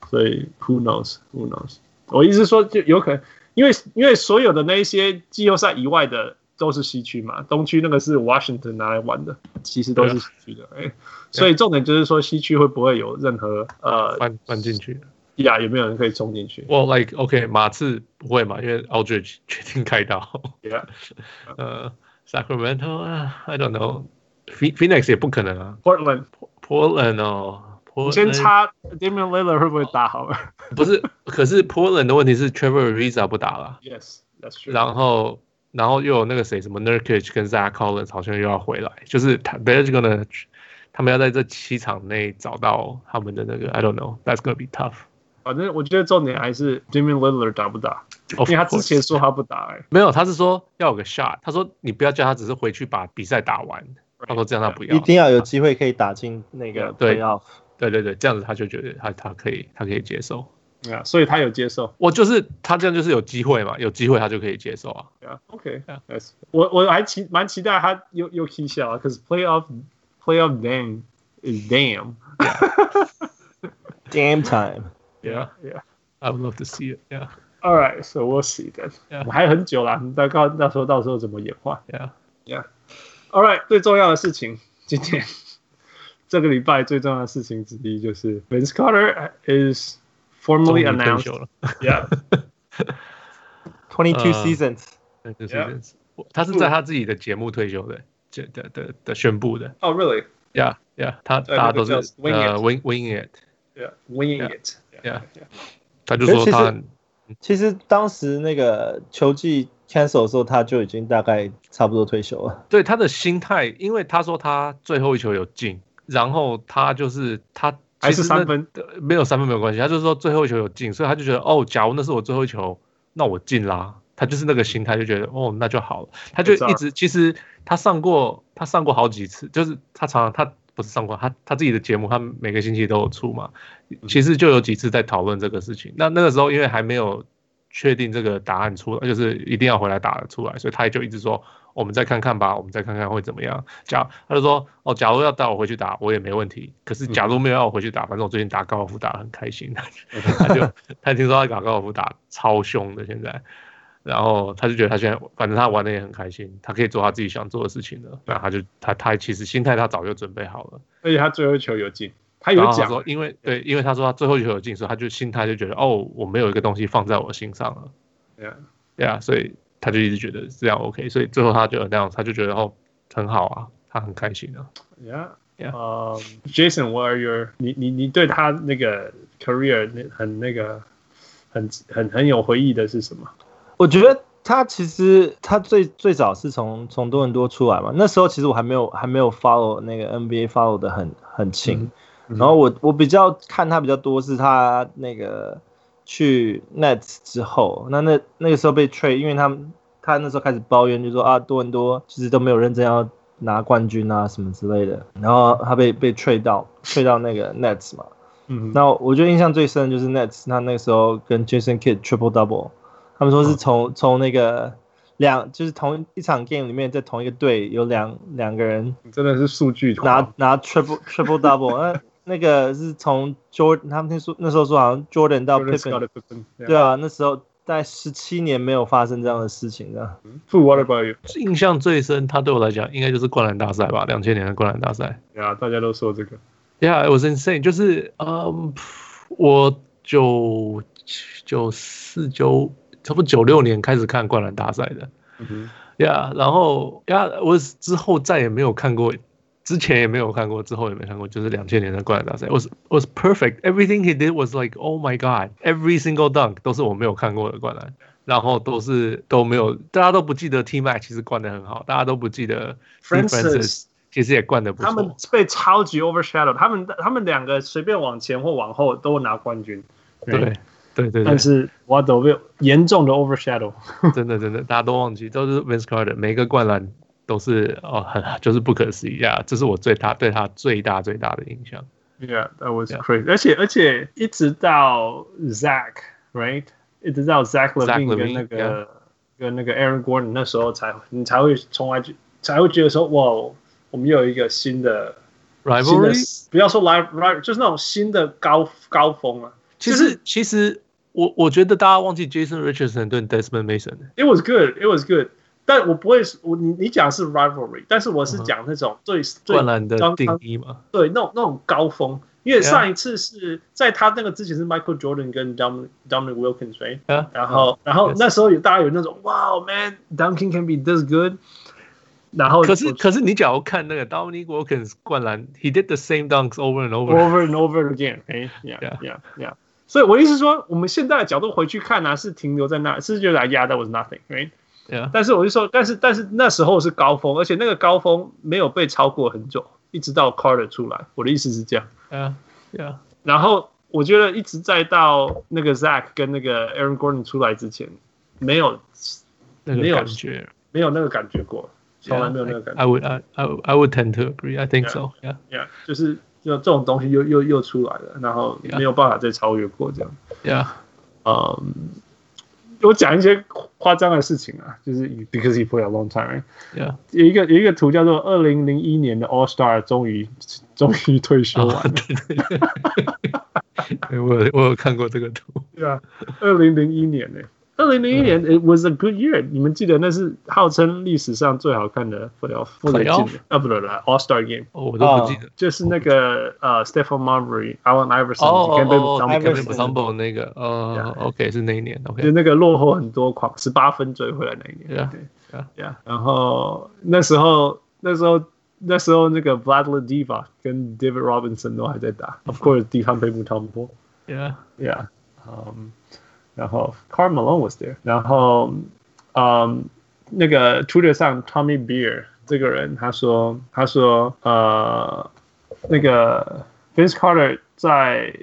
[SPEAKER 1] 所以 Who knows？Who knows？我意思说就有可能，因为因为所有的那一些季后赛以外的。都是西区嘛，东区那个是 Washington 拿来玩的，其实都是西区的，哎，所以重点就是说西区会不会有任何呃
[SPEAKER 2] 搬搬进去？
[SPEAKER 1] 呀，有没有人可以冲进去？
[SPEAKER 2] 我 like OK 马刺不会嘛，因为 Aldridge 决定开刀。
[SPEAKER 1] Yeah，
[SPEAKER 2] 呃，Sacramento 啊，I don't know，Phoenix 也不可能啊。
[SPEAKER 1] Portland，Portland
[SPEAKER 2] 哦，
[SPEAKER 1] 你先插 Damian Lillard 会不会打好了？
[SPEAKER 2] 不是，可是 Portland 的问题是 Trevor Ariza 不打了。
[SPEAKER 1] Yes，that's true。
[SPEAKER 2] 然后。然后又有那个谁，什么 Nurkic 跟 Zach Collins 好像又要回来，就是他 Belgium 呢，他们要在这七场内找到他们的那个 I don't know，that's gonna be tough。
[SPEAKER 1] 反正我觉得重点还是 Damian Lillard 打不打，of 因为他之前说他不打、欸，哎，
[SPEAKER 2] 没有，他是说要有个 shot，他说你不要叫他只是回去把比赛打完，right, 他说这样他不要，
[SPEAKER 4] 一定要有机会可以打进那个 playoff，
[SPEAKER 2] 对对对，这样子他就觉得他他可以他可以接受。
[SPEAKER 1] 对啊，所以他有接受。
[SPEAKER 2] 我就是他这样就是有机会嘛，有机会他就可以接受啊。
[SPEAKER 1] 对啊，OK，Yes，我我还期蛮期待他又又踢下啊，可是 Playoff Playoff Damn is Damn *laughs*
[SPEAKER 4] Damn time。
[SPEAKER 2] Yeah，Yeah，I would love to see
[SPEAKER 1] it。Yeah，All right，so we'll see that。我们还有很久啦，大概到时候到时候怎么演化？Yeah，Yeah，All right，最重要的事情，今天这个礼拜最重要的事情之一就是 *laughs* Vince Carter is formally announced. Yeah, *laughs*
[SPEAKER 4] twenty-two seasons.
[SPEAKER 2] Twenty-two seasons. 他是在他自己的节目退休的，的的的的宣布的。
[SPEAKER 1] Oh, really?
[SPEAKER 2] Yeah, yeah. 他大家都是呃 wing wing it.
[SPEAKER 1] Yeah, wing it.
[SPEAKER 2] Yeah. 他就说他
[SPEAKER 4] 其实当时那个球季 cancel 的时候，他就已经大概差不多退休了。
[SPEAKER 2] 对他的心态，因为他说他最后一球有进，然后他就是他。
[SPEAKER 1] 还是三分，
[SPEAKER 2] 没有三分没有关系，他就是说最后一球有进，所以他就觉得哦，假如那是我最后一球，那我进啦。他就是那个心态，就觉得哦，那就好了。他就一直其实他上过他上过好几次，就是他常常他不是上过他他自己的节目，他每个星期都有出嘛。其实就有几次在讨论这个事情。那那个时候因为还没有确定这个答案出来，就是一定要回来打出来，所以他也就一直说。我们再看看吧，我们再看看会怎么样。假他就说哦，假如要带我回去打，我也没问题。可是假如没有要我回去打，反正我最近打高尔夫打得很开心。他就他听说他打高尔夫打超凶的现在，然后他就觉得他现在反正他玩的也很开心，他可以做他自己想做的事情了。那他就他他其实心态他早就准备好了，
[SPEAKER 1] 而且他最后一球有进，他有讲
[SPEAKER 2] 说，因为对，因为他说他最后一球有进，所以他就心态就觉得哦，我没有一个东西放在我心上了。
[SPEAKER 1] 对啊，
[SPEAKER 2] 对啊，所以。他就一直觉得这样 OK，所以最后他就那样，他就觉得哦很好啊，他很开心啊。
[SPEAKER 1] Yeah，Yeah。呃，Jason，What are your 你你你对他那个 career 那很那个很很很有回忆的是什么？
[SPEAKER 4] 我觉得他其实他最最早是从从多伦多出来嘛，那时候其实我还没有还没有 follow 那个 NBA follow 的很很勤，嗯嗯、然后我我比较看他比较多是他那个。去 Nets 之后，那那那个时候被 trade，因为他们他那时候开始抱怨，就说啊多伦多其实都没有认真要拿冠军啊什么之类的，然后他被被 trade 到 trade 到那个 Nets 嘛，嗯，那我觉得印象最深的就是 Nets，他那个时候跟 Jason Kidd triple double，他们说是从从、哦、那个两就是同一场 game 里面在同一个队有两两个人，
[SPEAKER 1] 真的是数据
[SPEAKER 4] 拿拿 triple triple double。那那个是从 Jordan，他们听说那时候说好像 Jordan 到 Pippen，对啊，那时候在十七年没有发生这样的事情的。
[SPEAKER 1] What about you？
[SPEAKER 2] 印象最深，他对我来讲应该就是灌篮大赛吧，两千年的灌篮大赛。
[SPEAKER 1] 对啊，大家都说这个。
[SPEAKER 2] Yeah，it was insane，就是嗯，我九九四九差不多九六年开始看灌篮大赛的。嗯哼。Yeah，然后 Yeah，我之后再也没有看过。之前也没有看过，之后也没看过，就是两千年的灌篮大赛，was was perfect. Everything he did was like, oh my god, every single dunk 都是我没有看过的灌篮，然后都是都没有，大家都不记得 T-Mac 其实灌得很好，大家都不记得 Francis 其实也灌得不错。
[SPEAKER 1] 他们被超级 overshadow，他们他们两个随便往前或往后都拿冠军。
[SPEAKER 2] 对对对，对，
[SPEAKER 1] 但是 What 都被严重的 overshadow，*laughs*
[SPEAKER 2] 真的真的大家都忘记，都是 Vince Carter 每个灌篮。都是哦，很就是不可思议啊！这是我最大对他最大最大的印象。
[SPEAKER 1] Yeah, that was crazy. 而且而且一直到 Zach，right？一直到 Zach Levine 跟那个跟那个 Aaron Gordon 那时候才你才会从来就才会觉得说哇，我们又有一个新的
[SPEAKER 2] rivalry，
[SPEAKER 1] 不要说 live rivalry，就是那种新的高高峰啊。
[SPEAKER 2] 其实其实我我觉得大家忘记 Jason Richardson 对 Desmond
[SPEAKER 1] Mason。It was good, it was good。但我不会，我你你讲的是 rivalry，但是我是讲那种最最
[SPEAKER 2] 灌篮的定义嘛？
[SPEAKER 1] 对，那种那种高峰。因为上一次是在他那个之前是 Michael Jordan 跟 Dominic Dominic Wilkins，right？然后然后那时候有大家有那种哇，man，Duncan can be this good。然后
[SPEAKER 2] 可是可是你假如看那个 Dominic Wilkins 灌篮，he did the same dunks over and over
[SPEAKER 1] over and over again，哎，yeah yeah yeah。 所以我意思是说，我们现在的角度回去看呢，是停留在那，是觉得 yeah that was nothing，right？但是我就说，但是但是那时候是高峰，而且那个高峰没有被超过很久，一直到 Carter 出来。我的意思是这样。
[SPEAKER 2] 嗯，Yeah。
[SPEAKER 1] 然后我觉得一直在到那个 Zach 跟那个 Aaron Gordon 出来之前，没有
[SPEAKER 2] 那个感觉，
[SPEAKER 1] 没有那个感觉过，从来没有那个感觉。
[SPEAKER 2] I would I I I would tend to agree. I think so. Yeah.
[SPEAKER 1] Yeah. 就是就这种东西又又又出来了，然后没有办法再超越过这样。
[SPEAKER 2] Yeah.
[SPEAKER 1] 嗯。我讲一些夸张的事情啊，就是 because he played a long time，yeah，有一个有一个图叫做二零零一年的 All Star 终于终于退休完了，*laughs*
[SPEAKER 2] 我我有看过这个图，
[SPEAKER 1] 对啊，二零零一年呢。二零零一年，It was a good year。你们记得那是号称历史上最好看的 playoff 啊，不对不对，All Star Game。
[SPEAKER 2] 我都不记得，
[SPEAKER 1] 就是那个呃，Stephon Marbury、Allen
[SPEAKER 2] Iverson、Kevin Mutombo 那个，呃，OK 是那一年，OK，
[SPEAKER 1] 就那个落后很多，狂十八分追回来那一年，对，对，然后那时候那时候那时候那个 Vlade Divac 跟 David Robinson 都还在打，Of course，Dikembe Mutombo，Yeah，Yeah，嗯。 然后，Carl Malone was there，然后，嗯，那个 Twitter 上 Tommy Beer 这个人他说他说呃那个 Vince Carter 在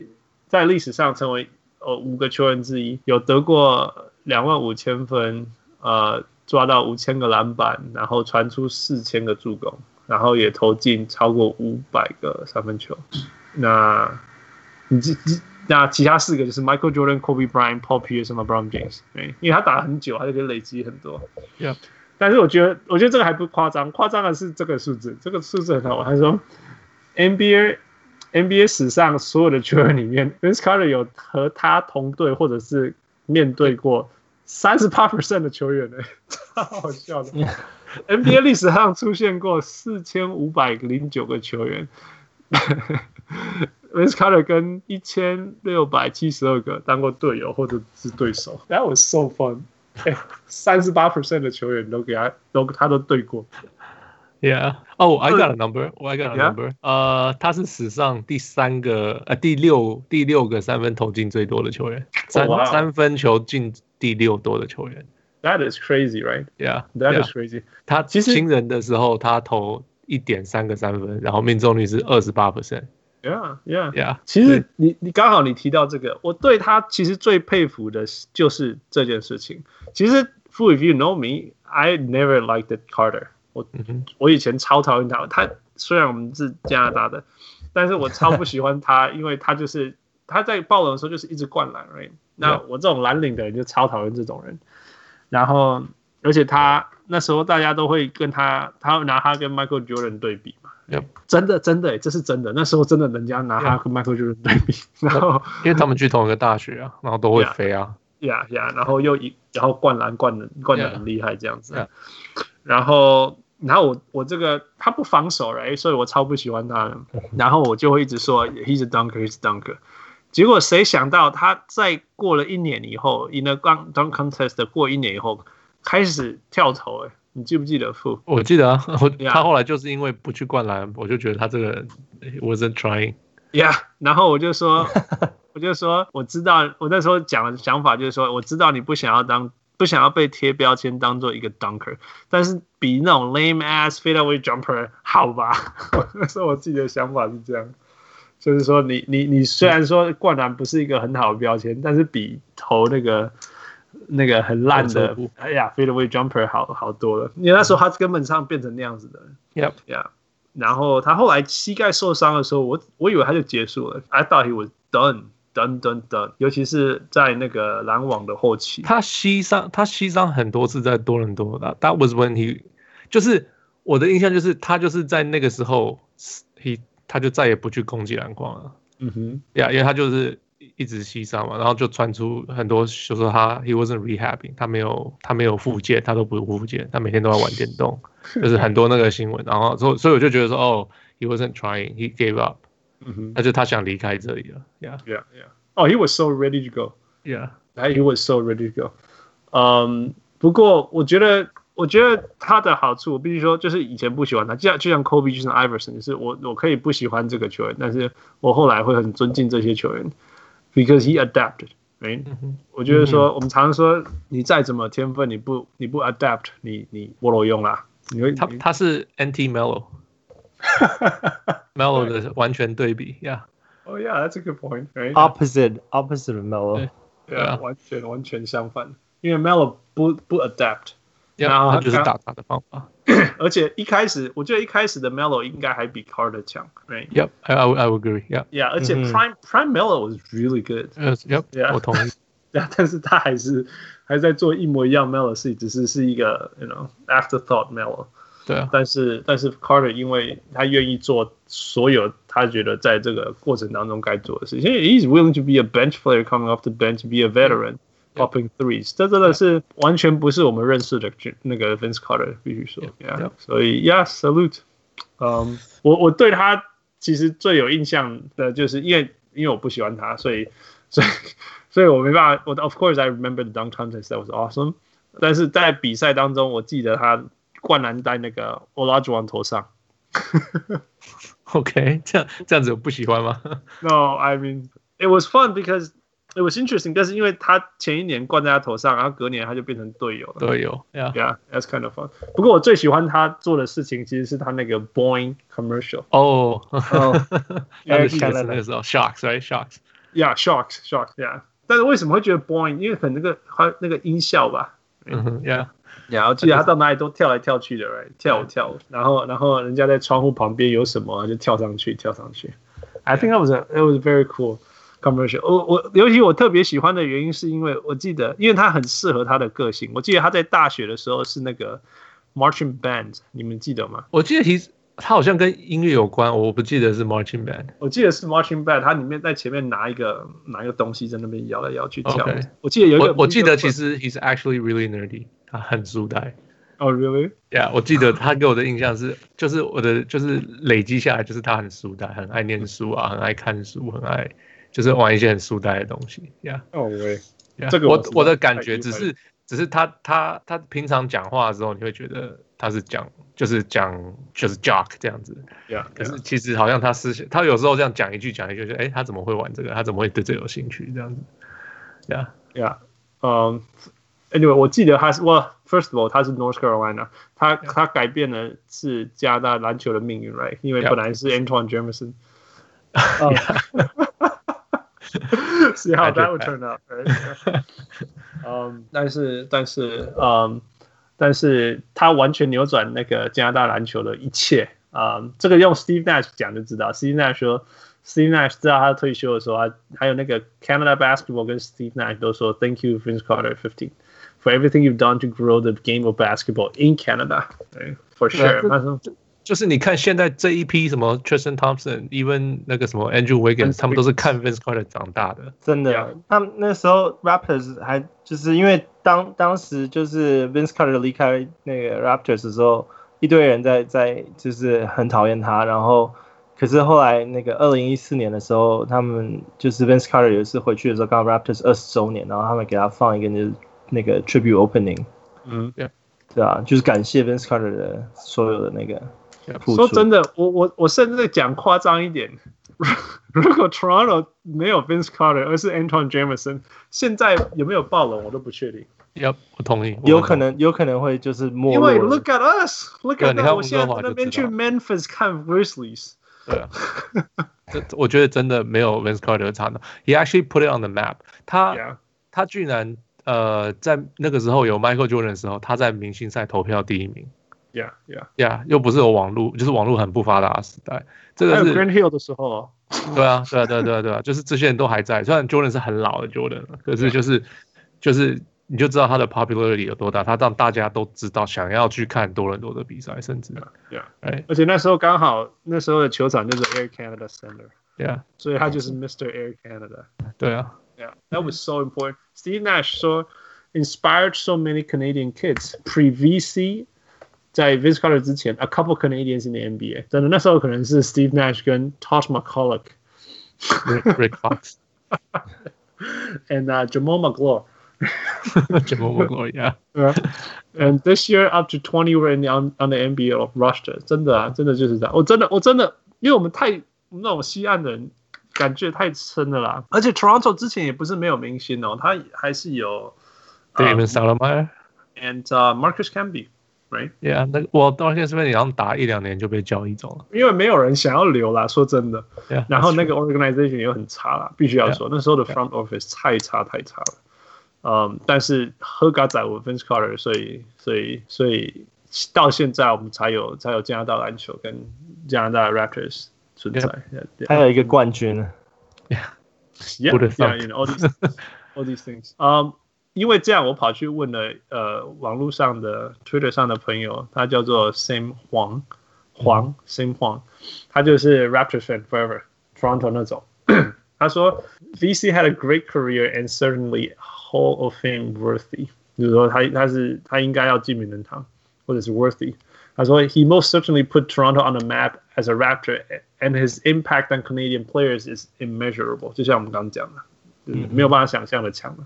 [SPEAKER 1] 在历史上成为呃五个球员之一，有得过两万五千分，呃抓到五千个篮板，然后传出四千个助攻，然后也投进超过五百个三分球。那你这这。那其他四个就是 Michael Jordan、Kobe Bryant、Paul Pierce 什么 LeBron James，对，因为他打了很久，他就可以累积很多。
[SPEAKER 2] Yeah.
[SPEAKER 1] 但是我觉得，我觉得这个还不夸张，夸张的是这个数字，这个数字很好玩。他说，NBA NBA 史上所有的球员里面，Vince Carter 有和他同队或者是面对过三十八 percent 的球员呢，超好笑的。NBA 历史上出现过四千五百零九个球员。Vince Carter 跟一千六百七十二个当过队友或者是对手，That was so fun。三十八 percent 的球员都给他都他都对过。
[SPEAKER 2] Yeah，哦、oh,，I got a number，I got a number。呃，他是史上第三个呃第六第六个三分投进最多的球员，三、oh, wow. 三分球进第六多的球员。
[SPEAKER 1] That is crazy, right? Yeah. is crazy。
[SPEAKER 2] 他新人的时候他投一点三个三分，然后命中率是二十八 percent。
[SPEAKER 1] Yeah, yeah,
[SPEAKER 2] yeah.
[SPEAKER 1] 其实你你刚好你提到这个，我对他其实最佩服的就是这件事情。其实，Fu, if you know me, I never liked Carter 我。我我以前超讨厌他。他虽然我们是加拿大的，但是我超不喜欢他，因为他就是他在爆冷的时候就是一直灌篮，right？那我这种蓝领的人就超讨厌这种人。然后，而且他那时候大家都会跟他，他会拿他跟 Michael Jordan 对比嘛。
[SPEAKER 2] Yep.
[SPEAKER 1] 真的，真的，这是真的。那时候真的，人家拿他跟 Michael Jordan 对比，然后
[SPEAKER 2] 因为他们去同一个大学啊，然后都会飞啊，
[SPEAKER 1] 呀呀，然后又一，然后灌篮灌的灌的很厉害这样子。Yeah. 然后，然后我我这个他不防守，right? 所以我超不喜欢他的。然后我就会一直说 He's a dunker, he's a dunker。结果谁想到他在过了一年以后，in a dunk contest 过一年以后开始跳投，哎。你记不记得傅？
[SPEAKER 2] 我记得啊，*laughs* 我他后来就是因为不去灌篮，我就觉得他这个 wasn't trying。
[SPEAKER 1] Yeah，然后我就说，*laughs* 我就说，我知道，我那时候讲的想法就是说，我知道你不想要当，不想要被贴标签当做一个 dunker，但是比那种 lame ass fadeaway jumper 好吧？*laughs* 那时候我自己的想法是这样，就是说你，你你你虽然说灌篮不是一个很好的标签，但是比投那个。那个很烂的，哎呀，fadeaway jumper 好好多了。因为那时候他根本上变成那样子的，，Yeah，。然后他后来膝盖受伤的时候，我我以为他就结束了，I thought he was done done done done。尤其是在那个篮网的后期，
[SPEAKER 2] 他膝伤，他膝伤很多次在多伦多的。That was when he，就是我的印象就是他就是在那个时候，he 他就再也不去攻击篮筐了。
[SPEAKER 1] 嗯哼，
[SPEAKER 2] 呀，因为他就是。一直膝伤嘛，然后就传出很多，就说他 he wasn't rehabbing，他没有他没有复健，他都不复健，他每天都在玩电动，*laughs* 就是很多那个新闻，然后所以所以我就觉得说，哦，he wasn't trying，he gave up，嗯哼，那就他想离开这里了，yeah。
[SPEAKER 1] Yeah yeah，哦、oh,，he was so ready to go，yeah，he was so ready to go，嗯、um,，不过我觉得我觉得他的好处，我必须说，就是以前不喜欢他，就像就像 Kobe，就像 Iverson，就是我我可以不喜欢这个球员，但是我后来会很尊敬这些球员。Because he adapted，哎、right? 嗯，我觉得说，我们常常说，你再怎么天分，你不你不 adapt，你你没路用啦。你会
[SPEAKER 2] 他他是 anti Melo，Melo *laughs* 的完全对比，
[SPEAKER 1] Yeah。Oh yeah，that's a good
[SPEAKER 4] point。Opposite opposite of Melo，
[SPEAKER 1] 对啊，完全完全相反，因为 Melo 不不 adapt。
[SPEAKER 2] 然后他就是打他的方法， *clears throat*
[SPEAKER 1] 而且一开始我觉得一开始的 Melo 应该还比 Carter 强，right?
[SPEAKER 2] Yep, I I would agree. Yeah,
[SPEAKER 1] yeah. 而且 Prime Prime Melo was really good.
[SPEAKER 2] Yep, *laughs* yeah. 我同意。
[SPEAKER 1] 对啊，但是他还是还在做一模一样 Melo 事，只是是一个 you know afterthought Melo。
[SPEAKER 2] 对啊，
[SPEAKER 1] 但是但是 Carter 因为他愿意做所有他觉得在这个过程当中该做的事情，he's willing to be a bench player coming off the bench, be a veteran. Popping threes，这真的是完全不是我们认识的那个 Vince Carter，必须说，Yeah，所以 Yeah，salute。嗯，我我对他其实最有印象的就是因为因为我不喜欢他，所以所以所以我没办法。我 Of course I remember the dunk contest that was awesome。但是在比赛当中，我记得他灌篮在那个 Olajuwon 头上。
[SPEAKER 2] OK，这样这样子我不喜欢吗？
[SPEAKER 1] No，I mean it was fun because It was interesting，但是因为他前一年灌在他头上，然后隔年他就变成队友了。
[SPEAKER 2] 队友，
[SPEAKER 1] Yeah，Yeah，that's kind of fun。不过我最喜欢他做的事情，其实是他那个 Boing commercial。
[SPEAKER 2] 哦，哦，那个是那个时候，Shocks，Right？Shocks，Yeah，Shocks，Shocks，Yeah。
[SPEAKER 1] 但是为什么会觉得 Boing？因为可能那个他那个音效吧。
[SPEAKER 2] 嗯哼，Yeah。
[SPEAKER 1] 然后记得他到哪里都跳来跳去的，Right？跳舞跳舞，然后然后人家在窗户旁边有什么就跳上去跳上去。I think that was a, it was very cool。 commercial，我我尤其我特别喜欢的原因是因为我记得，因为他很适合他的个性。我记得他在大学的时候是那个 marching band，你们记得吗？
[SPEAKER 2] 我记得其实他好像跟音乐有关，我不记得是 marching band。
[SPEAKER 1] 我记得是 marching band，他里面在前面拿一个拿一个东西在那边摇来摇去跳。我记得有一个
[SPEAKER 2] 我，我记得其实 he's actually really nerdy，他很书呆。
[SPEAKER 1] 哦、oh,，really？Yeah，
[SPEAKER 2] 我记得他给我的印象是，就是我的就是累积下来就是他很书呆，很爱念书啊，很爱看书，很爱。就是玩一些很书呆的东西，呀。
[SPEAKER 1] 哦，喂，
[SPEAKER 2] 这个我我的感觉只是，只是他他他平常讲话的时候，你会觉得他是讲就是讲就是 jock 这样子，
[SPEAKER 1] 呀。
[SPEAKER 2] 可是其实好像他思想，他有时候这样讲一句讲一句，就哎，他怎么会玩这个？他怎么会对这有兴趣？这样子，呀
[SPEAKER 1] 呀，嗯，Anyway，我记得他是哇，First of all，他是 North Carolina，他他改变的是加拿大篮球的命运，right？因为本来是 Antoine Jamison。*laughs* *laughs* See how that would turn out, right? *laughs* 嗯，但是但是嗯，但是他完全扭转那个加拿大篮球的一切啊、嗯！这个用 Steve Nash 讲就知道，Steve Nash 说，Steve Nash 知道他退休的时候，他还有那个 Canada Basketball 跟 Steve Nash 都说，Thank you, Vince Carter, fifteen, for everything you've done to grow the game of basketball in Canada. 对，For sure. 他说。
[SPEAKER 2] 就是你看现在这一批什么 Tristan Thompson，even 那个什么 Andrew Wiggins，他们都是看 Vince Carter 长大的。
[SPEAKER 4] 真的，他们那时候 Raptors 还就是因为当当时就是 Vince Carter 离开那个 Raptors 的时候，一堆人在在就是很讨厌他。然后可是后来那个二零一四年的时候，他们就是 Vince Carter 有一次回去的时候，刚好 Raptors 二十周年，然后他们给他放一个就是那个 tribute opening。
[SPEAKER 2] 嗯，对，
[SPEAKER 4] 对啊，就是感谢 Vince Carter 的所有的那个。
[SPEAKER 1] 说真的，我我我甚至讲夸张一点，如果 Toronto 没有 Vince Carter，而是 Antawn Jameson，现在有没有爆冷我都不确定。
[SPEAKER 2] 要我同意，
[SPEAKER 4] 有可能有可能会就是。
[SPEAKER 1] 因为 Look at us，Look at that，我现在在那边去 Memphis 看 Grizzlies。
[SPEAKER 2] 对啊，这我觉得真的没有 Vince Carter 差的。He actually put it on the map 他。他他居然呃在那个时候有 Michael Jordan 的时候，他在明星赛投票第一名。
[SPEAKER 1] Yeah, yeah,
[SPEAKER 2] yeah，又不是有网络，就是网络很不发达的时代。这个是
[SPEAKER 1] Grant Hill 的时候哦。
[SPEAKER 2] 对啊，对啊，对啊，对啊，对啊，就是这些人都还在。虽然 Jordan 是很老的 Jordan，可是就是就是你就知道他的 popularity 有多大，他让大家都知道想要去看多伦多的比赛，甚至
[SPEAKER 1] Yeah，哎，而且那时候刚好那时候的球场就是 Air Canada Center，Yeah，所以他就是 Mr. Air Canada。
[SPEAKER 2] 对啊，
[SPEAKER 1] Yeah，that was *laughs* so important。Steve Nash 说，inspired so many Canadian kids pre VC。 在 Vince Carter 之前，a couple Canadians in the NBA，真的那时候可能是 Steve Nash 跟 Tosh
[SPEAKER 2] McCulloch，Rick
[SPEAKER 1] Fox，and *laughs* uh, Jamal
[SPEAKER 2] McGlory。Jamal McGlory, *laughs* yeah.
[SPEAKER 1] And this year up to twenty were in the on on the NBA roster，真的啊，真的就是这样。我真的我真的，因为我们太那种西岸的人感觉太深了啦。而且 Toronto 之前也不是没有明星哦，他还是有
[SPEAKER 2] David Stoudemire
[SPEAKER 1] and uh, Marcus Camby。 Right?
[SPEAKER 2] Yeah，那我到现在是不是你要打一两年就被交易走了？
[SPEAKER 1] 因为没有人想要留啦，说真的。
[SPEAKER 2] Yeah,
[SPEAKER 1] 然后那个 organization 又很差啦，必须要说 yeah, 那时候的 front office 太差太差了。嗯、um,，但是喝嘎仔我 Vince Carter，所以所以所以到现在我们才有才有加拿大篮球跟加拿大 Raptors 存在。
[SPEAKER 4] 还有一个冠军。
[SPEAKER 1] Yeah, yeah, yeah, you know, all these all these things. Um. 因为这样，我跑去问了呃网络上的 Twitter 上的朋友，他叫做 Sam 黄黄 Sam 黄，他就是 Raptors fan forever Toronto 那种。他说 *clears throat* VC had a great career and certainly Hall of Fame worthy，就是说他他是他应该要进名人堂，或者是 worthy。他说 He most certainly put Toronto on the map as a Raptor and his impact on Canadian players is immeasurable，就像我们刚刚讲的，嗯、没有办法想象的强的。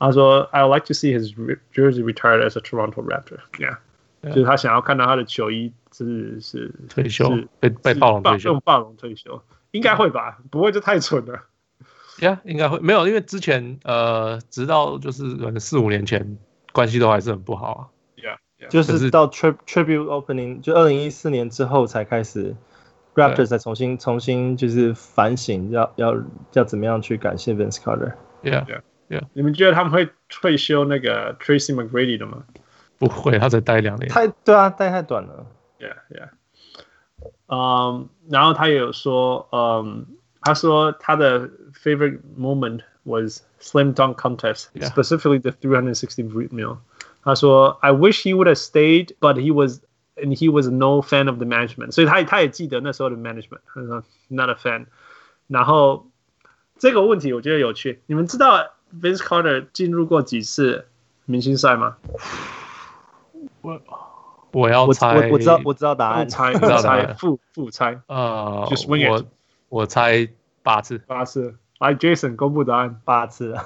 [SPEAKER 1] 他说：“I would like to see his jersey retired as a Toronto Raptor. Yeah，, yeah. 就是他想要看到他的球衣是是
[SPEAKER 2] 退休，被被暴龙退休，
[SPEAKER 1] 用暴龙退休，应该会吧？不会就太蠢了。
[SPEAKER 2] Yeah，，应该会没有，因为之前呃，直到就是可能四五年前，关系都还是很不好啊。
[SPEAKER 1] Yeah, yeah.
[SPEAKER 4] 就是到 tri tribute opening 就二零一四年之后才开始，Raptors 才重新重新就是反省，要要要怎么样去感谢 Vince Carter。
[SPEAKER 2] Yeah, yeah. Yeah.
[SPEAKER 1] 你们觉得他们会退休那个 Tracy McGrady 的吗？
[SPEAKER 2] 不会，他才待两年。
[SPEAKER 4] 太对啊，待太短了。
[SPEAKER 1] Yeah, yeah. 嗯，然后他也有说，嗯，他说他的 favorite moment was slam dunk contest,
[SPEAKER 2] yeah.
[SPEAKER 1] specifically the 360 mil. 他说，I wish he would have stayed, but he was and he was no fan of the management. 所以他他也记得那时候的 management, not a fan. 然后这个问题我觉得有趣，你们知道 ？Vince Carter 进入过几次明星赛吗？
[SPEAKER 2] 我我要猜，
[SPEAKER 4] 我我知道我知道答案，
[SPEAKER 1] 猜猜复复猜。
[SPEAKER 2] 呃，我我猜八次，
[SPEAKER 1] 八次。来，Jason 公布答案，
[SPEAKER 4] 八次。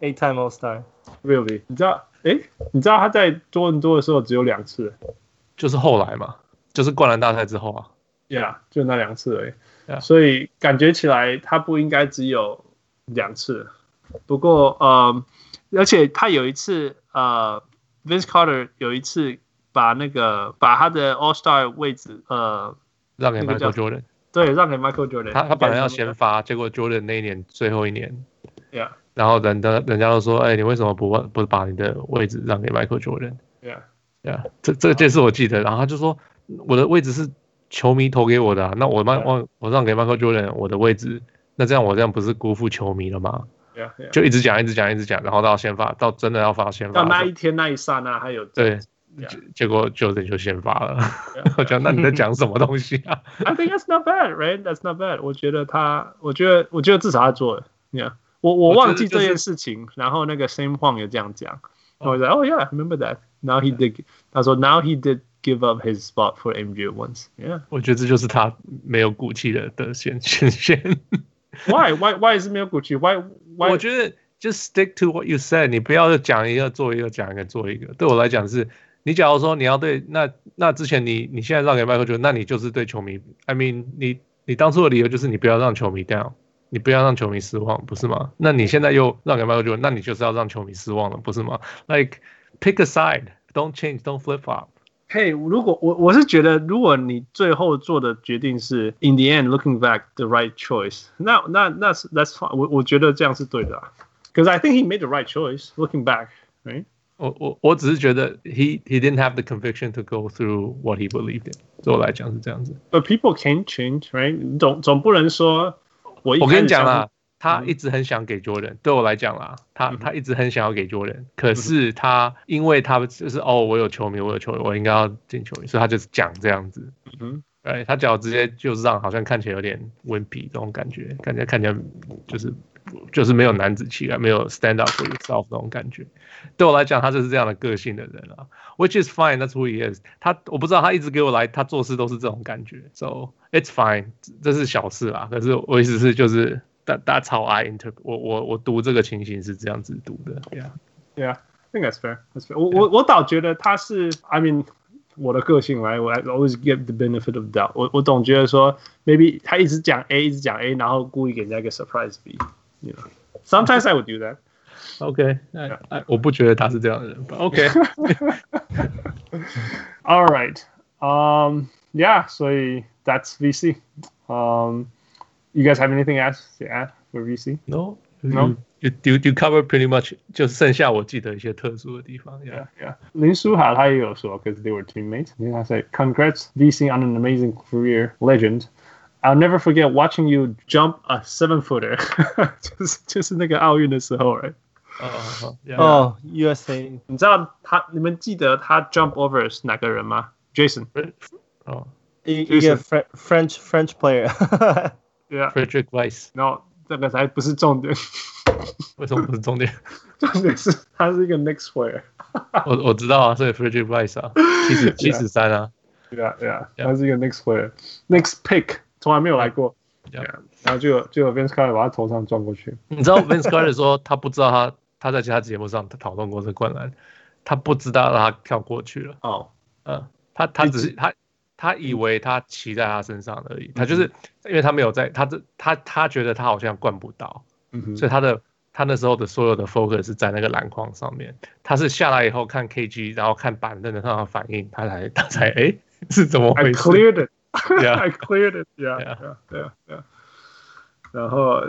[SPEAKER 4] Eight time All Star。
[SPEAKER 1] Really？你知道？哎，你知道他在多伦多的时候只有两次，
[SPEAKER 2] 就是后来嘛，就是灌篮大赛之后啊。
[SPEAKER 1] Yeah，就那两次而已。所以感觉起来他不应该只有两次。不过，呃，而且他有一次，呃，Vince Carter 有一次把那个把他的 All Star 位置，呃，
[SPEAKER 2] 让给 Michael Jordan。
[SPEAKER 1] 对，让给 Michael Jordan。
[SPEAKER 2] 他他本来要先发，结果 Jordan 那一年最后一年
[SPEAKER 1] ，Yeah。
[SPEAKER 2] 然后人的人家都说，哎，你为什么不不把你的位置让给 Michael
[SPEAKER 1] Jordan？Yeah，Yeah。
[SPEAKER 2] 这这件事我记得。然后他就说，我的位置是球迷投给我的，那我让我我让给 Michael Jordan 我的位置，那这样我这样不是辜负球迷了吗
[SPEAKER 1] ？Yeah, yeah.
[SPEAKER 2] 就一直讲，一直讲，一直讲，然后到先发，到真的要发先发。
[SPEAKER 1] 到那一天那一刹那，还有
[SPEAKER 2] 对.结果就这就先发了。我讲，那你在讲什么东西啊
[SPEAKER 1] ？I think that's not bad, right? That's not bad. 我觉得他，我觉得，我觉得至少他做了。Yeah，我我忘记这件事情，就是、然后那个 Sam Huang 也这样讲。我说，Oh yeah, remember that? Now he did. 他说，Now he did give up his spot for MJ once. Yeah，
[SPEAKER 2] 我觉得这就是他没有骨气的的显现现。
[SPEAKER 1] Why? Why? Why 是没有骨气？Why?
[SPEAKER 2] 我觉得 just stick to what you said。你不要讲一个做一个，讲一个做一个。对我来讲是，你假如说你要对那那之前你你现在让给麦克就，那你就是对球迷。I mean，你你当初的理由就是你不要让球迷 down，你不要让球迷失望，不是吗？那你现在又让给麦克就，那你就是要让球迷失望了，不是吗？Like pick a side，don't change，don't flip up。
[SPEAKER 1] 嘿，如果我我是觉得，如果你最后做的决定是 in the end looking back the right choice，那那那是 that's fine，我我觉得这样是对的，啊，because I think he made the right choice looking back，right？
[SPEAKER 2] 我我我只是觉得 he he didn't have the conviction to go through what he believed in。对我来讲是这样子。
[SPEAKER 1] But people can change, right？总总不能说我
[SPEAKER 2] 我跟你讲啦， 他一直很想给 Jordan。对我来讲啦，他他一直很想要给 Jordan，可是他因为他就是哦，我有球迷，我有球迷，我应该要进球迷，所以他就是讲这样子。嗯，哎，他脚直接就是让好像看起来有点温皮这种感觉，感觉看起来就是。就是没有男子气概，没有 stand up for yourself 那种感觉。对我来讲，他就是这样的个性的人啊，which is fine. That's who he is. 他我不知道他一直给我来，他做事都是这种感觉。So it's fine. 这是小事啦。可是我意思是，就是 that that's how I interpret. 我我我读这个情形是这样子读的。Yeah,
[SPEAKER 1] yeah. I think that's fair. That's fair. 我我我倒觉得他是，I mean，我的个性来，我 I always give the benefit of doubt 我。我我总觉得说，maybe 他一直讲 A，一直讲 A，然后故意给人家一个 surprise B。You know, sometimes I would do that. *laughs*
[SPEAKER 2] OK，哎哎，*laughs* 我不觉得他是这样的人。OK。
[SPEAKER 1] All right. Um. Yeah. 所以 that's VC. Um. You guys have anything else to add for VC?
[SPEAKER 2] No. No. You do you cover pretty much 就剩下我记得一些特殊的地方。Yeah.
[SPEAKER 1] Yeah. 林书豪他也有说，because they were teammates. He said, "Congrats, VC, on an amazing career, legend." I'll never forget watching you jump a seven footer，就是就是那个奥运的时候，right？
[SPEAKER 4] 哦哦，USA，
[SPEAKER 1] 你知道他？你们记得他 jump over 是哪个人吗？Jason，
[SPEAKER 2] 哦，
[SPEAKER 4] 一一个 French French player， *laughs*
[SPEAKER 1] 对啊
[SPEAKER 2] ，Frederick Weiss。
[SPEAKER 1] 然后这个才不是重点，*laughs*
[SPEAKER 2] 为什么不是重点？*laughs*
[SPEAKER 1] 重点是他是一个 Next Player。
[SPEAKER 2] 我我知道啊，所以 Frederick Weiss 啊，七十 *laughs* 七十三啊，
[SPEAKER 1] 对啊对啊，他是一个 Next Player，Next pick。从来没有来过，yeah. Yeah. 然后就有就有 Vince Carter 把他头上撞过去。
[SPEAKER 2] 你知道 Vince Carter 说他不知道他他在其他节目上他讨论过这个灌篮，他不知道让他跳过去了。哦、oh. 嗯，嗯，他他只是他他以为他骑在他身上而已，他就是因为他没有在他这他他觉得他好像灌不到，嗯，所以他的他那时候的所有的 focus 是在那个篮筐上面。他是下来以后看 KG，然后看板凳的上的反应，他才他才哎是怎么回事
[SPEAKER 1] cleared it？Yeah, I cleared it. Yeah, yeah, yeah, yeah. 然后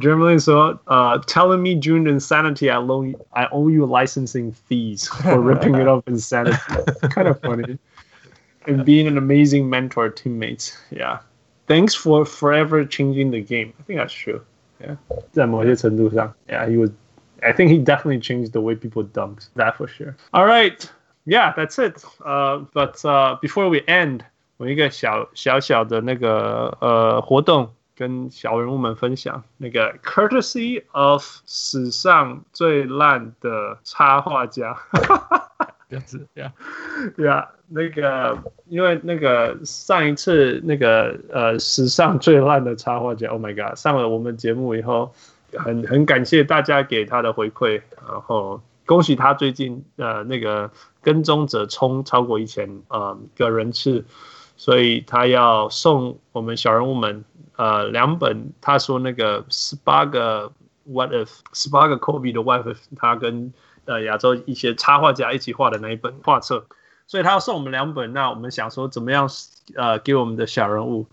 [SPEAKER 1] Germany 说，呃、uh,，telling me June insanity, I owe I owe you licensing fees for ripping it off insanity. kind of funny. And being an amazing mentor, teammates. Yeah. Thanks for forever changing the game. I think that's true. Yeah. 在某些程度上，Yeah, he was. I think he definitely changed the way people dunk. That for sure. All right. Yeah, that's it. Uh, but uh, before we end. 我一个小小小的那个呃活动，跟小人物们分享那个 courtesy of 史上最烂的插画家， *laughs*
[SPEAKER 2] 这样子呀，
[SPEAKER 1] 对啊，那个因为那个上一次那个呃史上最烂的插画家，Oh my God，上了我们节目以后，很很感谢大家给他的回馈，然后恭喜他最近呃那个跟踪者冲超过一千呃个人次。所以他要送我们小人物们，呃，两本他说那个十八个 What if，十八个 Kobe 的 What if，他跟呃亚洲一些插画家一起画的那一本画册，所以他要送我们两本。那我们想说怎么样呃给我们的小人物？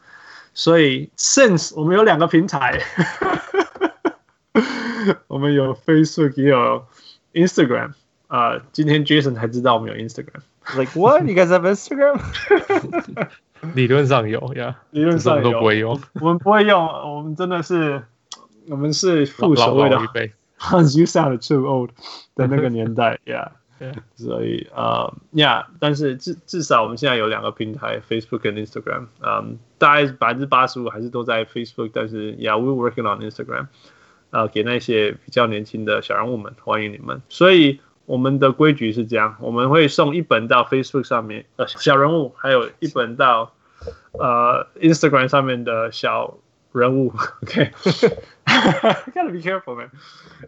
[SPEAKER 1] 所以 since 我们有两个平台，*laughs* 我们有 Facebook 也有 Instagram。呃，今天 Jason 才知道我们有 Instagram。
[SPEAKER 4] Like what? You guys have Instagram? *laughs* *laughs*
[SPEAKER 2] 理论上有呀，
[SPEAKER 1] 理论上
[SPEAKER 2] 都不会用。
[SPEAKER 1] 我们不会用，我们真的是，我们是副所谓的。You sound too old *laughs* 的那个年代，Yeah。所以呃，Yeah，但是至至少我们现在有两个平台，Facebook 跟 *laughs* Instagram。嗯，大概百分之八十五还是都在 Facebook，但是 Yeah，we're working on Instagram。呃，给那些比较年轻的小人物们，欢迎你们。所以。我们的规矩是这样，我们会送一本到 Facebook 上面，呃，小人物，还有一本到呃 Instagram 上面的小 人物，*laughs* OK，gotta *laughs* be careful man。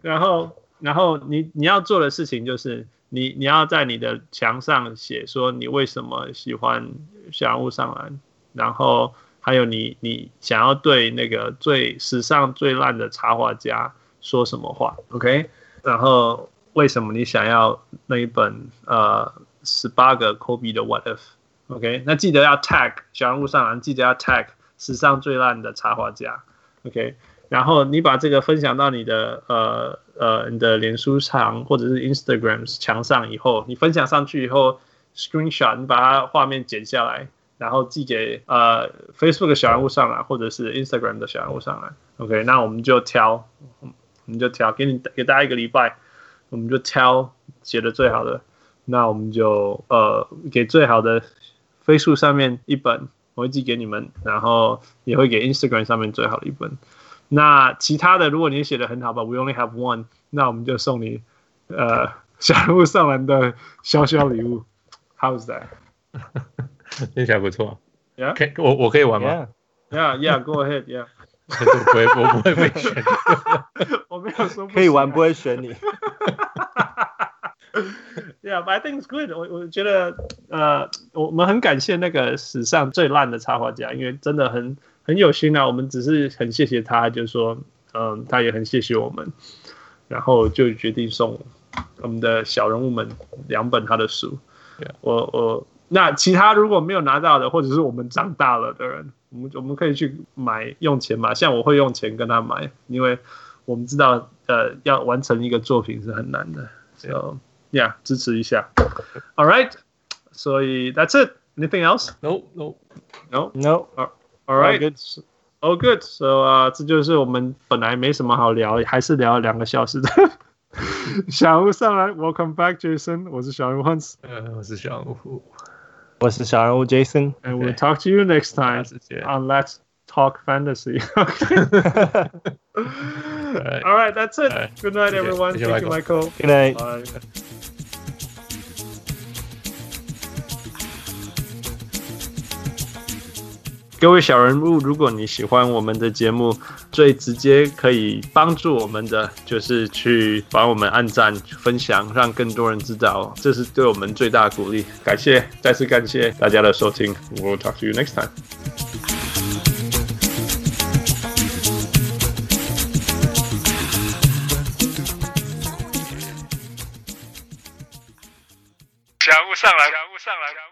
[SPEAKER 1] 然后，然后你你要做的事情就是，你你要在你的墙上写说你为什么喜欢小人物上篮，然后还有你你想要对那个最史上最烂的插画家说什么话，OK，然后。为什么你想要那一本呃十八个 Kobe 的 What If？OK，、okay? 那记得要 tag 小人物上篮，记得要 tag 史上最烂的插画家。OK，然后你把这个分享到你的呃呃你的脸书墙或者是 Instagram 墙上以后，你分享上去以后，Screenshot 你把它画面剪下来，然后寄给呃 Facebook 的小人物上来，或者是 Instagram 的小人物上来。OK，那我们就挑，我们就挑，给你给大家一个礼拜，我们就挑写的最好的，那我们就呃给最好的飞书上面一本。我会寄给你们，然后也会给 Instagram 上面最好的一本。那其他的，如果你写的很好吧，We only have one，那我们就送你呃 *laughs* 小人物上篮的小小礼物。How's that？*laughs*
[SPEAKER 2] 听起来不错。
[SPEAKER 1] Yeah，
[SPEAKER 2] 可，我我可以玩吗
[SPEAKER 1] ？Yeah，Yeah，Go ahead，Yeah。
[SPEAKER 2] 我 *laughs* 不会，我不会被选。
[SPEAKER 1] 我没有说
[SPEAKER 4] 可以玩，不会选你。
[SPEAKER 1] Yeah, but I think it's good 我。我我觉得，呃，我们很感谢那个史上最烂的插画家，因为真的很很有心啊。我们只是很谢谢他，就是说，嗯、呃，他也很谢谢我们，然后就决定送我们的小人物们两本他的
[SPEAKER 2] 书。
[SPEAKER 1] 我我那其他如果没有拿到的，或者是我们长大了的人，我们我们可以去买，用钱买。像我会用钱跟他买，因为我们知道，呃，要完成一个作品是很难的。So,
[SPEAKER 2] Yeah.
[SPEAKER 1] Yeah，支持一下。All right，所以 that's it. Anything else?
[SPEAKER 2] No, no,
[SPEAKER 1] no,
[SPEAKER 4] no.
[SPEAKER 1] All right,
[SPEAKER 4] good.
[SPEAKER 1] Oh, good. So 啊，这就是我们本来没什么好聊，还是聊了两个小时的。小人物上来，Welcome *laughs* back, Jason。我是小人物 Hans。
[SPEAKER 2] 呃，我是小人物，
[SPEAKER 4] 我是小人物 Jason。
[SPEAKER 1] And we'll talk to you next time
[SPEAKER 2] 谢谢
[SPEAKER 1] on Let's Talk Fantasy. *laughs* All right, that's it. Good night, everyone. Thank you, Michael.
[SPEAKER 4] Good night.
[SPEAKER 1] Bye. 各位小人物，如果你喜欢我们的节目，最直接可以帮助我们的就是去帮我们按赞、分享，让更多人知道，这是对我们最大的鼓励。感谢，再次感谢大家的收听。We'll *laughs* talk to you next time. 感悟上来，感悟上来。